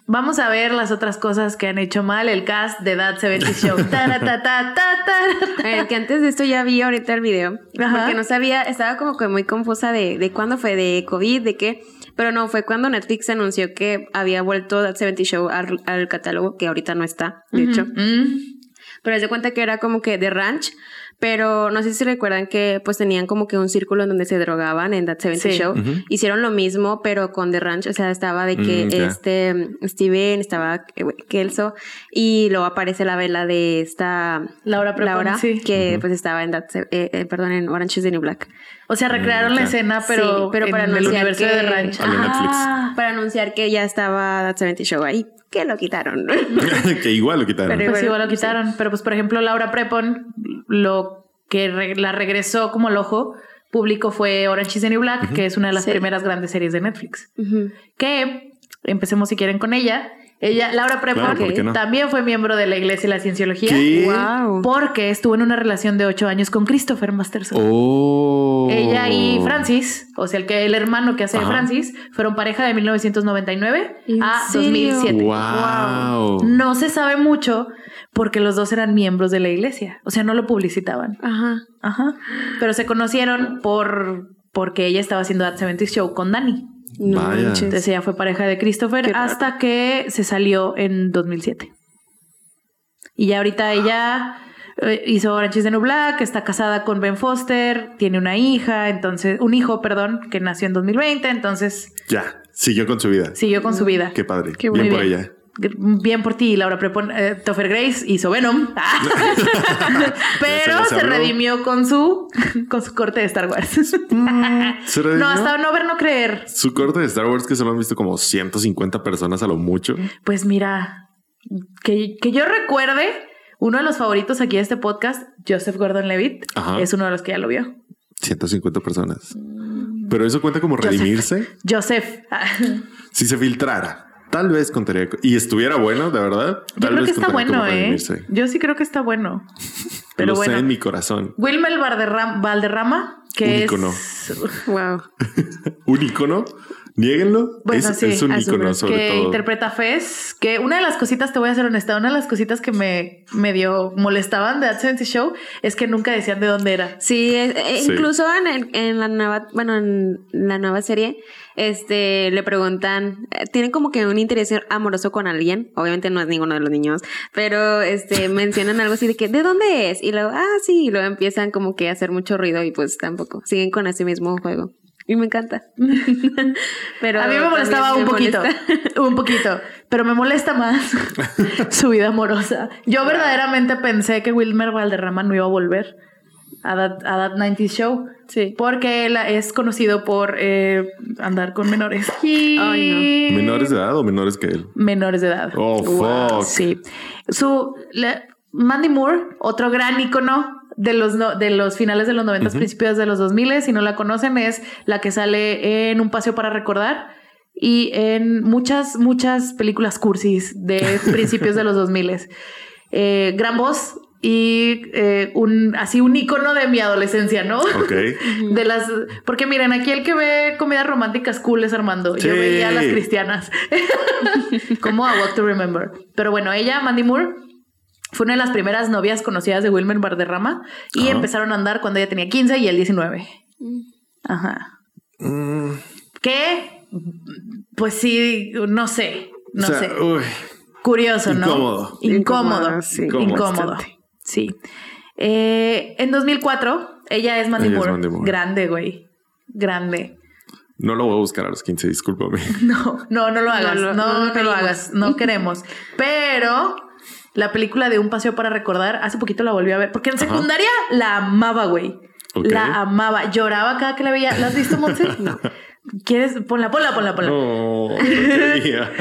vamos a ver las otras cosas que han hecho mal el cast de That 70 Show. (laughs) Ta, ta, ta, ta, ta. Eh, que antes de esto ya vi ahorita el video, Ajá. porque no sabía, estaba como que muy confusa de, de cuándo fue, de COVID, de qué, pero no, fue cuando Netflix anunció que había vuelto That 70 Show al, al catálogo, que ahorita no está, de hecho. Mm. Pero se cuenta que era como que de ranch, pero no sé si recuerdan que pues tenían como que un círculo en donde se drogaban en That 70 Sí. Show. Hicieron lo mismo, pero con The Ranch, o sea, estaba de que Mm, este Steven, estaba Kelso, y luego aparece la vela de esta Laura Prepon, Laura, sí. que pues estaba en That, eh, eh, perdón, en Orange is the New Black. O sea, recrearon la escena, pero, Sí, pero para en el anunciar universo que- de Ranch. Ah. Para anunciar que ya estaba That 70 Show ahí, que lo quitaron. (laughs) que igual lo quitaron. Pero- Pues igual lo quitaron. Pero pues, por ejemplo, Laura Prepon, lo que re- la regresó como al ojo público fue Orange is the New Black, que es una de las Sí. primeras grandes series de Netflix. Que empecemos si quieren con ella. Ella, Laura Prepon, también fue miembro de la Iglesia y la Cienciología. ¿Qué? Wow. Porque estuvo en una relación de ocho años con Christopher Masterson. Oh. Ella y Francis, o sea, el que el hermano que hace de Ajá. Francis, fueron pareja de 1999 ¿En a serio? 2007. Wow. No se sabe mucho porque los dos eran miembros de la iglesia, o sea, no lo publicitaban. Ajá. Ajá. Pero se conocieron por porque ella estaba haciendo That 70 Show con Dani. No Vaya. manches. Entonces ella fue pareja de Christopher Qué raro. hasta que se salió en 2007. Y ya ahorita ella eh, hizo Orange is the New Black, está casada con Ben Foster, tiene una hija, entonces, un hijo, perdón, que nació en 2020, entonces Ya, siguió con su vida. siguió con su vida. Qué padre. Qué bien por ella. Bien por ti, Laura Prepon. eh, Topher Grace hizo Venom. (laughs) (laughs) Pero se redimió con su con su corte de Star Wars. (laughs) No, hasta no ver, no creer. Su corte de Star Wars que solo han visto como 150 personas a lo mucho. Pues mira, que, que yo recuerde, uno de los favoritos aquí de este podcast, Joseph Gordon Levitt, Ajá. es uno de los que ya lo vio. 150 personas. Pero eso cuenta como Joseph. redimirse. Joseph. Si se filtrara, tal vez contaría. Y estuviera bueno, de verdad. Yo Tal creo vez que está bueno, ¿eh? Yo sí creo que está bueno. (laughs) Pero lo bueno. sé en mi corazón. Wilmer Valderrama, Valderrama que Un es... Wow. (laughs) Un icono. Niéguenlo. Bueno, es, sí, es un icono sobre que todo. interpreta a Fez, que una de las cositas, te voy a ser honesta, una de las cositas que me medio molestaban de That 70 Show es que nunca decían de dónde era. Sí, es- eh, Sí. incluso en, el- en la nueva, bueno, en la nueva serie, este, le preguntan, eh, tienen como que un interés amoroso con alguien, obviamente no es ninguno de los niños, pero este, (laughs) mencionan algo así de que, ¿de dónde es? Y luego, ah, sí, y luego empiezan como que a hacer mucho ruido y pues tampoco, siguen con ese mismo juego. Y me encanta. (laughs) pero a mí me molestaba un me poquito, molesta. (laughs) un poquito, pero me molesta más (laughs) su vida amorosa. Yo verdaderamente pensé que Wilmer Valderrama no iba a volver a That, a that 90s Show. Sí. Porque él es conocido por eh, andar con menores. Y... Ay, ¿Menores de edad o menores que él? menores de edad. Oh, fuck. Sí. Su Mandy Moore, otro gran icono de los no- de los finales de los 90, principios de los 2000, si no la conocen, es la que sale en Un paseo para recordar y en muchas muchas películas cursis de (laughs) principios de los 2000. Eh, gran voz y eh, un así un icono de mi adolescencia, ¿no? Ok. (laughs) De las, porque miren, aquí el que ve comedias románticas cool es Armando. Yo veía a las cristianas. (laughs) Como a What to Remember. Pero bueno, ella, Mandy Moore, fue una de las primeras novias conocidas de Wilmer Valderrama y Ajá. empezaron a andar cuando ella tenía 15 y él 19. Ajá. Mm, Que, pues sí, no sé, no o sea, sé. uy. Curioso, ¿no? Incómodo. Incómodo. Incómodo, sí. Incómodo. Bastante. Sí. Eh, en 2004, ella es Mandy Ella es Moore. Mandy Moore. Grande, güey. Grande. No lo voy a buscar a los 15, discúlpame. (laughs) No, no, no lo hagas. No, lo- no, no lo hagas. No queremos. Pero la película de Un paseo para recordar, hace poquito la volví a ver. Porque en secundaria la amaba, güey. La amaba. Lloraba cada que la veía. ¿La has visto, Monse? (laughs) No. ¿Quieres? Ponla, ponla, ponla, ponla. No, no quería.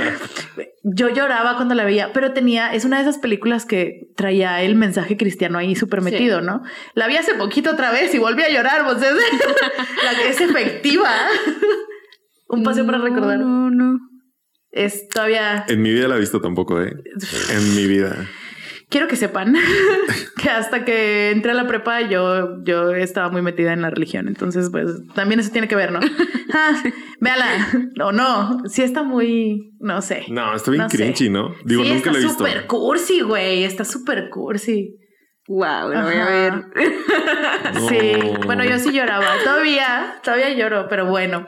Yo lloraba cuando la veía, pero tenía, es una de esas películas que traía el mensaje cristiano ahí súper metido, ¿no? La vi hace poquito otra vez y volví a llorar, (laughs) la que es efectiva. (laughs) Un paseo para recordar. No, no. Es todavía, En mi vida la he visto tampoco, ¿eh? En mi vida. quiero que sepan (laughs) que hasta que entré a la prepa yo, yo estaba muy metida en la religión, entonces pues también eso tiene que ver, ¿no? (laughs) Ah, véala, o no, sí está muy, no sé. No, está bien No sé. cringy, ¿no? Digo, sí, nunca está lo he visto. súper cursi, güey. Está súper cursi. Wow, lo voy a ver. No. Sí, bueno, yo sí lloraba. Todavía, todavía lloro, pero bueno.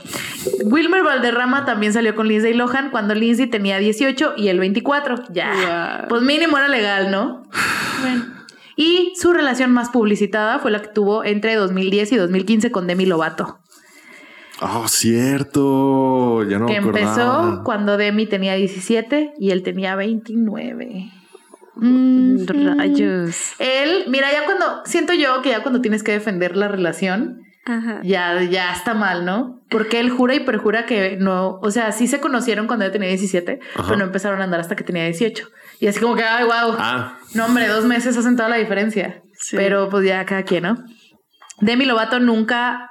Wilmer Valderrama también salió con Lindsay Lohan cuando Lindsay tenía 18 y él 24. Ya. Wow. Pues mínimo era legal, ¿no? Bueno. Y su relación más publicitada fue la que tuvo entre 2010 y 2015 con Demi Lovato, Oh, cierto. Ya no que empezó cuando Demi tenía 17 y él tenía 29. Mm, Rayos. Él, mira, ya cuando siento yo que ya cuando tienes que defender la relación, Ajá. ya, ya está mal, ¿no? Porque él jura y perjura que no, o sea, sí se conocieron cuando ella tenía 17, Ajá. pero no empezaron a andar hasta que tenía 18. Y así como que, ay, wow. Ah, No, hombre, dos meses hacen toda la diferencia. Sí. Pero pues ya cada quien, ¿no? Demi Lovato nunca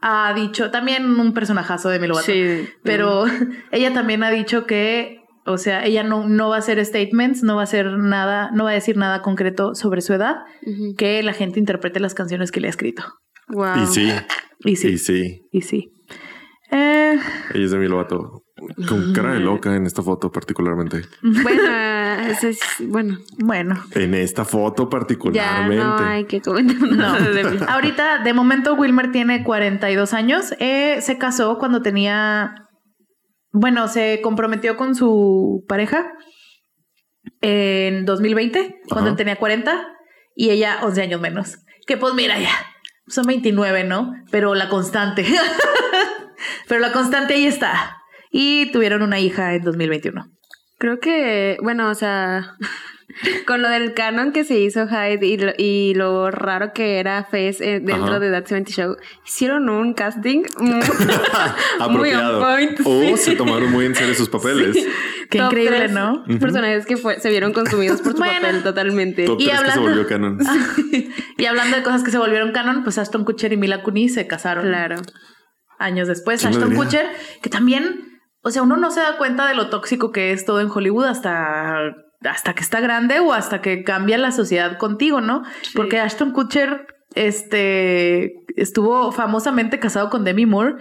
ha dicho, también un personajazo de Demi Lovato, Sí. pero (laughs) ella también ha dicho que, o sea, ella no, no va a hacer statements, no va a hacer nada, no va a decir nada concreto sobre su edad, que la gente interprete las canciones que le ha escrito. Wow. y sí. Y sí, Y sí. y sí. Eh, Ella es de mi Lovato. Con cara de loca en esta foto particularmente. Bueno, (laughs) es, bueno, bueno, En esta foto ya particularmente. no hay que comentar no. nada de mí. Ahorita, de momento, Wilmer tiene 42 años. Eh, se casó cuando tenía. Bueno, se comprometió con su pareja en 2020, cuando Ajá. él tenía 40 y ella 11 años menos. Que pues mira ya, son 29, ¿no? Pero la constante. (laughs) Pero la constante ahí está. Y tuvieron una hija en 2021. Creo que, bueno, o sea, con lo del canon que se hizo Hyde y lo, y lo raro que era Fez eh, dentro Ajá. de That 70 Show, hicieron un casting muy, (laughs) (laughs) muy on Apropiado. point. O sí. se tomaron muy en serio sus papeles. Qué Top increíble, tres ¿no? Personajes que fue- se vieron consumidos por su Bueno. papel totalmente. Top Y 3 que se hablando- volvió canon. (laughs) y hablando de cosas que se volvieron canon, pues Ashton Kutcher y Mila Kunis se casaron. Claro. años después. ¿Quién lo Ashton? Kutcher, que también, o sea, uno no se da cuenta de lo tóxico que es todo en Hollywood hasta, hasta que está grande o hasta que cambia la sociedad contigo, ¿no? Porque Ashton Kutcher este estuvo famosamente casado con Demi Moore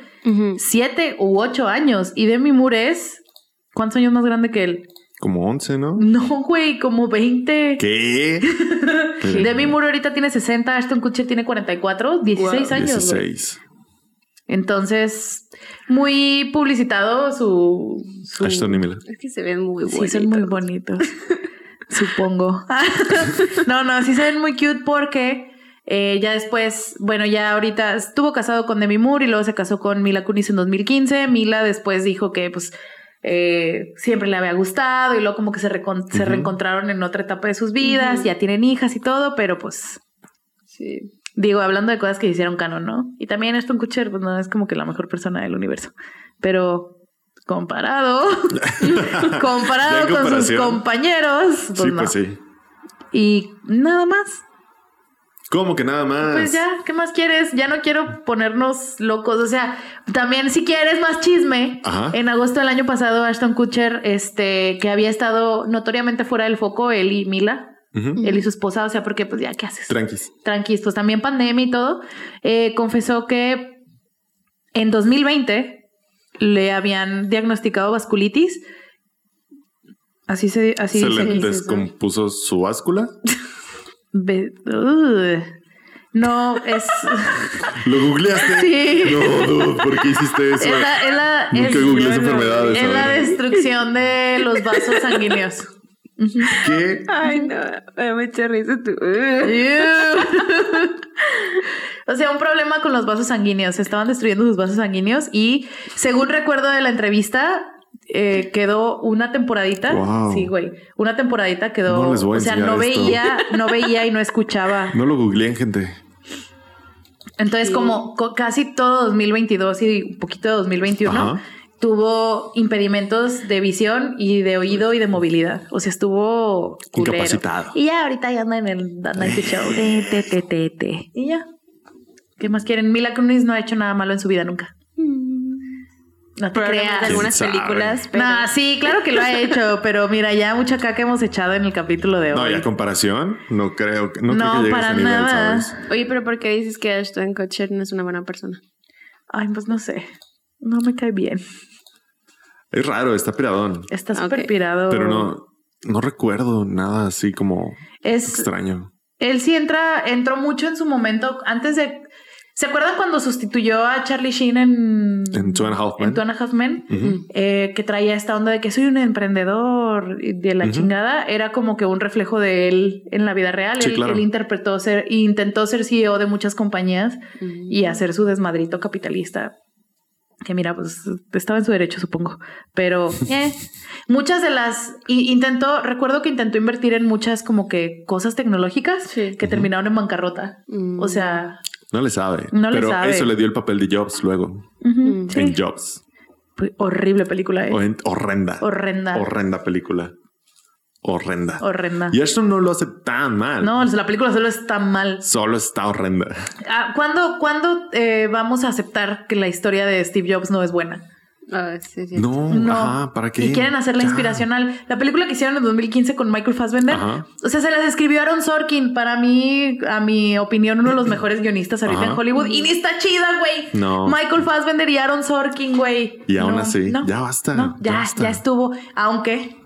siete u ocho años. Y Demi Moore es. ¿Cuántos años más grande que él? Como 11, ¿no? No, güey, como 20. ¿Qué? (laughs) Demi Moore ahorita tiene 60, Ashton Kutcher tiene 44, 16 Wow. años. güey. 16. Entonces, muy publicitado su. su- Ashton y Mila. Es que se ven muy Sí, buenos. son muy bonitos. (laughs) Supongo. (laughs) no, no, sí se ven muy cute porque eh, ya después, bueno, ya ahorita estuvo casado con Demi Moore y luego se casó con Mila Kunis en 2015. Mila después dijo que, pues, eh, siempre le había gustado y luego como que se, recon- se Ujú. reencontraron en otra etapa de sus vidas, ya tienen hijas y todo, pero pues, Sí. Digo, hablando de cosas que hicieron canon, ¿no? Y también Ashton Kutcher, pues no es como que la mejor persona del universo, pero comparado, (laughs) comparado con sus compañeros, pues sí, no. pues sí. Y nada más. ¿Cómo que nada más? Pues ya, ¿qué más quieres? Ya no quiero ponernos locos. O sea, también si quieres más chisme, Ajá. en agosto del año pasado, Ashton Kutcher, este, que había estado notoriamente fuera del foco, él y Mila, Él y su esposa, o sea, porque pues ya, ¿qué haces? Tranquis. Tranquis, pues también pandemia y todo, eh, confesó que en 2020 le habían diagnosticado vasculitis. Así se, así ¿Se le dice. descompuso su báscula? (laughs) No, es. (laughs) ¿Lo googleaste? Sí. No, ¿por qué hiciste eso? Es la, es la- Nunca es- googleé enfermedades. es la a ver. destrucción de los vasos (laughs) sanguíneos. ¿Qué? Ay, no. Me echa risa tú. (laughs) o sea, un problema con los vasos sanguíneos. Se estaban destruyendo sus vasos sanguíneos y, según recuerdo de la entrevista, eh, quedó una temporadita. Wow. Sí, güey. Una temporadita quedó. No les voy a o sea, no esto. veía, no veía y no escuchaba. No lo googleen, gente. Entonces, Sí. como co- casi todo 2022 y un poquito de 2021, Ajá. Tuvo impedimentos de visión y de oído y de movilidad. O sea, estuvo culero. Incapacitado. Y ya ahorita ya anda en el Night Show. Te, (laughs) te, te, te, te. Y ya. ¿Qué más quieren? Mila Kunis no ha hecho nada malo en su vida nunca. No te creas. algunas ¿Quién sabe? películas, pero... No, sí, claro que lo ha hecho, (laughs) pero mira, ya mucha caca hemos echado en el capítulo de hoy. No, ya comparación, no creo que no, creo No, que llegue a para nivel, nada. ¿sabes? Oye, pero ¿por qué dices que Ashton Kutcher no es una buena persona? Ay, pues no sé. No me cae bien. Es raro, está piradón. Está súper pirado. Pero no, no recuerdo nada así como Es, extraño. Él sí entra, entró mucho en su momento antes de. ¿Se acuerdan cuando sustituyó a Charlie Sheen en. En Two and a Half Men. en Two and a Half Men? Eh, que traía esta onda de que soy un emprendedor y de la chingada. Era como que un reflejo de él en la vida real. Sí, él, claro. él interpretó ser, intentó ser CEO de muchas compañías y hacer su desmadrito capitalista. Que mira, pues estaba en su derecho, supongo. Pero eh, muchas de las i- intentó, recuerdo que intentó invertir en muchas como que cosas tecnológicas Sí. que terminaron en bancarrota. Mm. O sea, No le sabe. No le pero sabe. eso le dio el papel de Jobs luego. Mm. sí. En Jobs. Horrible película, eh. Horren- Horrenda. Horrenda. Horrenda película. Horrenda. Horrenda. Y Ashton no lo hace tan mal. No, la película solo está mal. Solo está horrenda. Ah, ¿Cuándo, cuándo, eh, vamos a aceptar que la historia de Steve Jobs no es buena? Ah, sí, sí. No, No. ajá, ¿para qué? Y quieren hacerla Ya. inspiracional. La película que hicieron en 2015 con Michael Fassbender. Ajá. O sea, se las escribió Aaron Sorkin. Para mí, a mi opinión, uno de los (clears throat) mejores guionistas ahorita Ajá. en Hollywood. Y ni está chida, güey. No. Michael Fassbender y Aaron Sorkin, güey. Y aún No, así, no, ya basta, No, ya ya, basta. ya estuvo. Aunque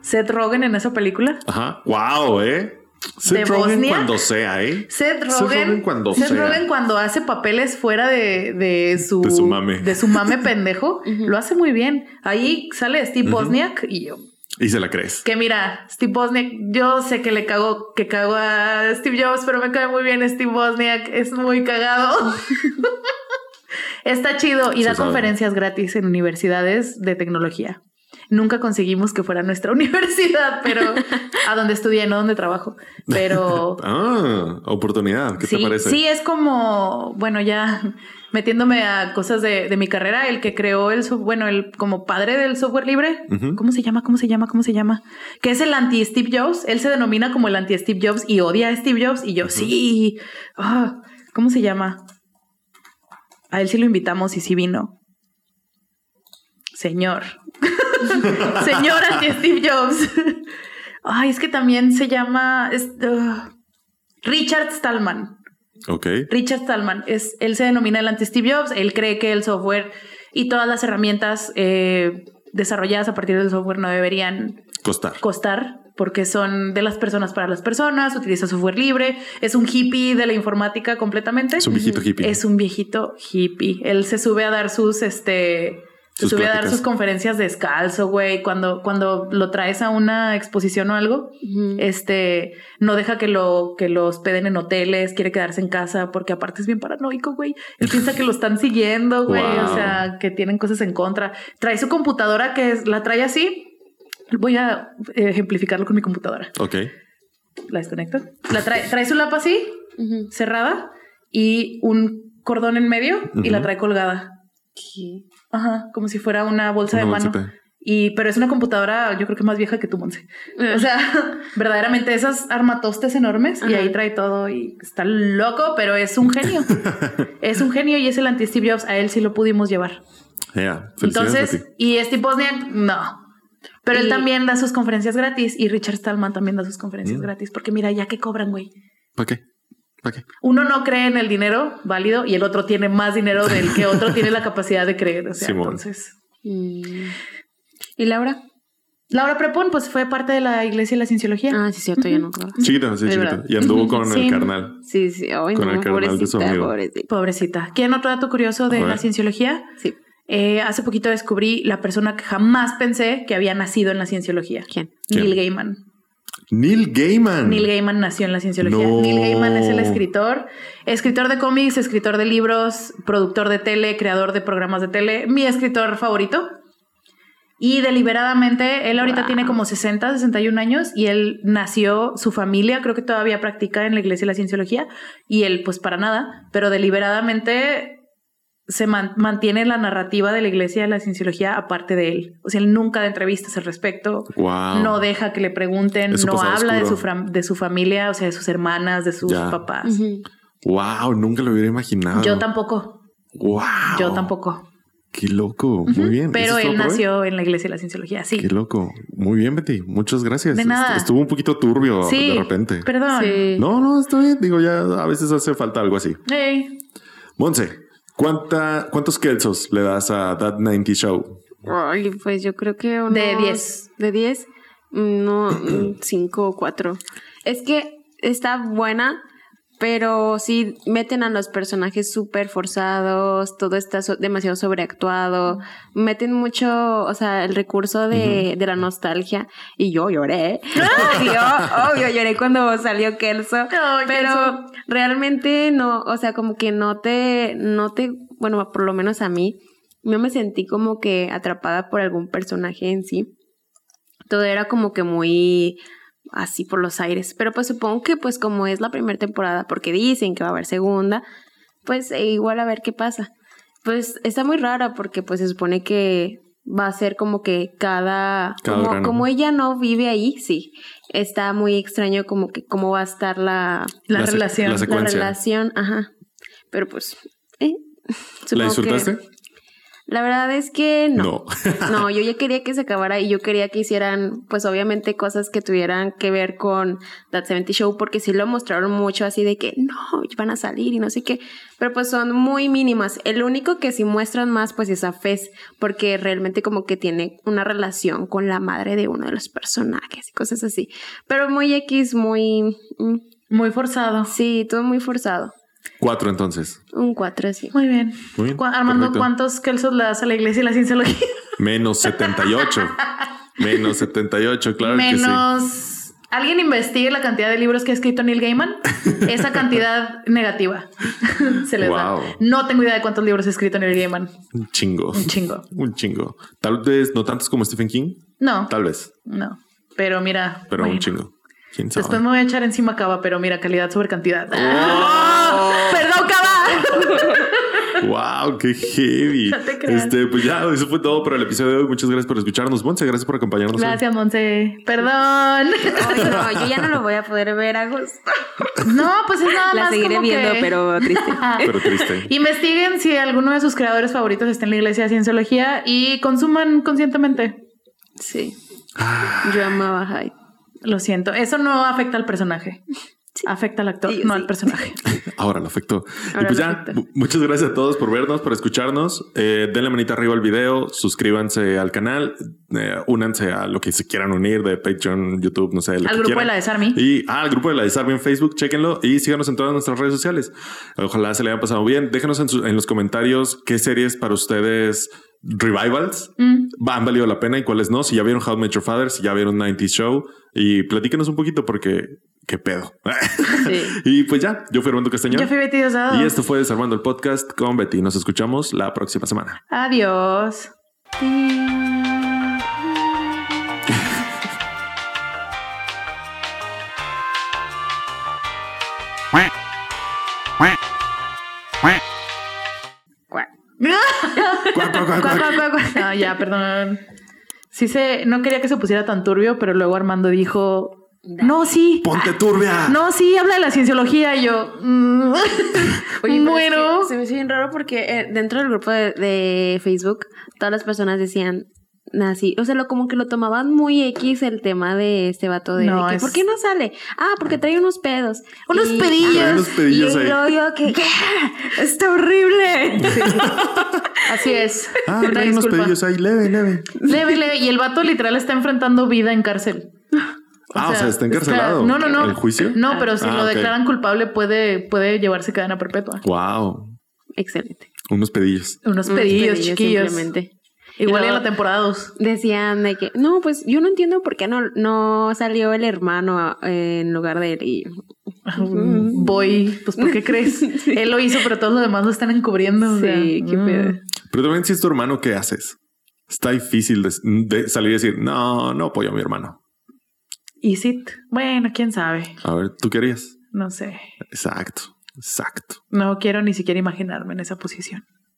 Seth Rogen en esa película. Ajá. Wow, eh. Seth ¿De Rogen Bosnia? cuando sea, eh. Seth Seth Rogen, Rogen cuando Seth sea. Rogen cuando hace papeles fuera de, de su De su mame. de su mame (laughs) pendejo, lo hace muy bien. Ahí sale Steve. Bosniak y yo. Y se la crees. Que mira, Steve Bosniak, yo sé que le cago, que cago a Steve Jobs, pero me cae muy bien Steve Bosniak, es muy cagado. (laughs) Está chido y Se da sabe. conferencias gratis en universidades de tecnología. Nunca conseguimos que fuera nuestra (laughs) universidad, pero a donde estudié, no donde trabajo. Pero (laughs) Ah, oportunidad. ¿Qué sí, te parece? sí, es como, bueno, ya metiéndome a cosas de, de mi carrera, el que creó el software, bueno, el como padre del software libre. ¿cómo se llama? ¿Cómo se llama? ¿Cómo se llama? Que es el anti Steve Jobs. Él se denomina como el anti Steve Jobs y odia a Steve Jobs. Y yo, sí. Ah, ¿Cómo se llama? A él sí lo invitamos y sí vino. Señor. (laughs) (laughs) Señor anti Steve Jobs. Ay, es que también se llama es, uh, Richard Stallman. Ok. Richard Stallman es, él se denomina el anti-Steve Jobs. Él cree que el software y todas las herramientas eh, desarrolladas a partir del software no deberían Costar. costar porque son de las personas para las personas, utiliza software libre, es un hippie de la informática completamente. Es un viejito hippie. Es un viejito hippie. Él se sube a dar sus, este, Sus sube a dar pláticas. sus conferencias descalzo, güey. Cuando, cuando lo traes a una exposición o algo, Ujú. este, no deja que lo, que lo hospeden en hoteles, quiere quedarse en casa, porque aparte es bien paranoico, güey. Él piensa que lo están siguiendo, güey. Wow. O sea, que tienen cosas en contra. Trae su computadora que es, la trae así. Voy a ejemplificarlo con mi computadora. Ok. La desconecto. La trae, trae su lapa así, Ujú. cerrada, y un cordón en medio, y la trae colgada. ¿Qué? Ajá, como si fuera una bolsa Una de mano. bolsita. Y, pero es una computadora, yo creo que más vieja que tu Monse. O sea, (laughs) verdaderamente esas armatostes enormes y ahí trae todo y está loco, pero es un genio. (laughs) es un genio y es el anti Steve Jobs. A él sí lo pudimos llevar. Yeah. Entonces, y Steve Wozniak, no. Pero él también da sus conferencias gratis y Richard Stallman también da sus conferencias Mm. gratis porque mira, ya que cobran, güey. ¿Para qué? Uno no cree en el dinero válido y el otro tiene más dinero del que (laughs) otro tiene la capacidad de creer. O sea, Simón. entonces. ¿Y Laura? Laura Prepon, pues fue parte de la iglesia de la cienciología. Ah, sí, cierto, ya no acuerdo. Chiquita, sí, chiquita. Y anduvo con Sí. el carnal. Sí, sí. Ay, Con no, el carnal de su pobrecita, amigo. pobrecita. Pobrecita. ¿Quieren otro dato curioso de la cienciología? Sí. Eh, hace poquito descubrí la persona que jamás pensé que había nacido en la cienciología. ¿Quién? ¿Quién? Neil Gaiman. Neil Gaiman. Neil Gaiman nació en la cienciología. No. Neil Gaiman es el escritor, escritor de cómics, escritor de libros, productor de tele, creador de programas de tele, mi escritor favorito. Y deliberadamente, él ahorita Wow. tiene como 60, 61 años y él nació, su familia creo que todavía practica en la iglesia de la cienciología y él pues para nada, pero deliberadamente se man- mantiene la narrativa de la iglesia de la cienciología aparte de él. O sea, él nunca da entrevistas al respecto, Wow. no deja que le pregunten, no habla de su, de su familia, o sea, de sus hermanas, de sus Ya. papás. Wow, nunca lo hubiera imaginado. Yo tampoco, Wow. yo tampoco. Qué loco. Muy bien. Pero ¿Eso es todo él nació en la iglesia de la cienciología, sí. Qué loco. Muy bien, Betty. Muchas gracias. De nada. Est- Estuvo un poquito turbio Sí, de repente. Perdón. Sí. No, no, está bien. Digo, ya a veces hace falta algo así. Ey, Monse, ¿cuánta, ¿cuántos kelsos le das a That 90 Show? Ay, pues yo creo que unos... De 10. ¿De 10? Mm, No, (clears throat) 5 o 4. Es que está buena, pero sí meten a los personajes súper forzados, todo está so- demasiado sobreactuado, meten mucho, o sea, el recurso de, de la nostalgia, y yo lloré. Sí, (laughs) (laughs) yo, obvio, lloré cuando salió Kelso, pero Kelso. realmente no, o sea, como que no te, no te, bueno, por lo menos a mí, no me sentí como que atrapada por algún personaje en sí. Todo era como que muy así por los aires. Pero pues supongo que pues como es la primera temporada, porque dicen que va a haber segunda, pues eh, igual a ver qué pasa. Pues está muy rara porque pues se supone que va a ser como que cada... Cada como, ella no vive ahí, sí. Está muy extraño como que cómo va a estar la, la, La se- relación. la relación. Ajá. Pero pues... eh, (laughs) ¿La supongo que- disfrutaste? La verdad es que no. No. (laughs) No, yo ya quería que se acabara y yo quería que hicieran, pues obviamente cosas que tuvieran que ver con That 70 Show, porque sí lo mostraron mucho así de que no, van a salir y no sé qué, pero pues son muy mínimas. El único que sí muestran más, pues es a Fez, porque realmente como que tiene una relación con la madre de uno de los personajes y cosas así. Pero muy X, muy... mm, Muy forzado. sí, todo muy forzado. Cuatro entonces. Un 4 así. Muy bien. Muy bien, Cu- Armando, perfecto. ¿cuántos kelsos le das a la iglesia y la cienciología? (laughs) Menos 78. (laughs) Menos 78, claro que sí. Menos. Alguien investigue la cantidad de libros que ha escrito Neil Gaiman. Esa cantidad (laughs) negativa se les Wow. da. No tengo idea de cuántos libros ha escrito Neil Gaiman. Un chingo. Un chingo. Un chingo. Tal vez no tantos como Stephen King. No, Tal vez. no. Pero mira. Pero bueno. un chingo. ¿Quién sabe? Después me voy a echar encima Cava, pero mira, calidad sobre cantidad. Oh. ¡Ah! (laughs) ¡Perdón, Cava! Wow, qué heavy. No te creas. este, pues ya, eso fue todo para el episodio de hoy. Muchas gracias por escucharnos. Monse, gracias por acompañarnos. hoy. Gracias, Monse. Perdón. Ay, no, yo ya no lo voy a poder ver a gusto. No, pues es nada La más seguiré como viendo, que- pero triste. (laughs) Pero triste. Investiguen si alguno de sus creadores favoritos está en la iglesia de cienciología y consuman conscientemente. Sí. Yo amaba a Hyde. Lo siento, eso no afecta al personaje. Afecta al actor, Sí, no sí. al personaje. (laughs) Ahora lo afectó. y pues ya, muchas gracias a todos por vernos, por escucharnos. Eh, denle manita arriba al video, suscríbanse al canal, eh, únanse a lo que se quieran unir de Patreon, YouTube, no sé. Lo Al que grupo quieran. de la Desarmy. Y ah, al grupo de la Desarme en Facebook, chéquenlo y síganos en todas nuestras redes sociales. Ojalá se le hayan pasado bien. Déjenos en, su- en los comentarios qué series para ustedes revivals Mm. han valido la pena y cuáles no. Si ya vieron How I Met Your Father, si ya vieron 90s Show y platíquenos un poquito porque qué pedo. Sí. (laughs) y pues ya, yo fui Armando Castañón. Yo fui Betty Diosdado. Y esto fue Desarmando el Podcast con Betty. Nos escuchamos la próxima semana. Adiós. No, ya, perdón. Sí se, no quería que se pusiera tan turbio, pero luego Armando dijo, no, sí. Ponte turbia. No, sí, habla de la cienciología y yo. mm. (laughs) Oye, (laughs) es bueno. que se me hizo bien raro porque eh, dentro del grupo de, de Facebook todas las personas decían así, o sea, lo como que lo tomaban muy X el tema de este vato de, No, de que, es- ¿por qué no sale? Ah, porque trae unos pedos. Unos Y- pedillos. Unos pedillos y ahí. yo que ¿qué? está horrible. (laughs) Así es. Ah, trae unos pedillos ahí, leve, leve. Leve, leve. Y el vato literal está enfrentando vida en cárcel. Ah, o sea, está encarcelado. no, no, no. ¿El juicio? No, pero si Ah, lo declaran culpable puede, puede llevarse cadena perpetua. Wow. Excelente. Unos pedillos. Unos pedillos, chiquillos. Simplemente. Igual en la temporada 2. Decían de que, no, pues yo no entiendo por qué no, no salió el hermano eh, en lugar de él. Y Voy, pues ¿por qué crees? (laughs) Él lo hizo, pero todos los demás lo están encubriendo. o sea, Sí, qué mm. pedo. Pero también si es tu hermano, ¿qué haces? Está difícil de, de salir y decir, no, no apoyo a mi hermano. ¿Y sit? Bueno, quién sabe. A ver, ¿tú querías? No sé. Exacto, exacto. No quiero ni siquiera imaginarme en esa posición.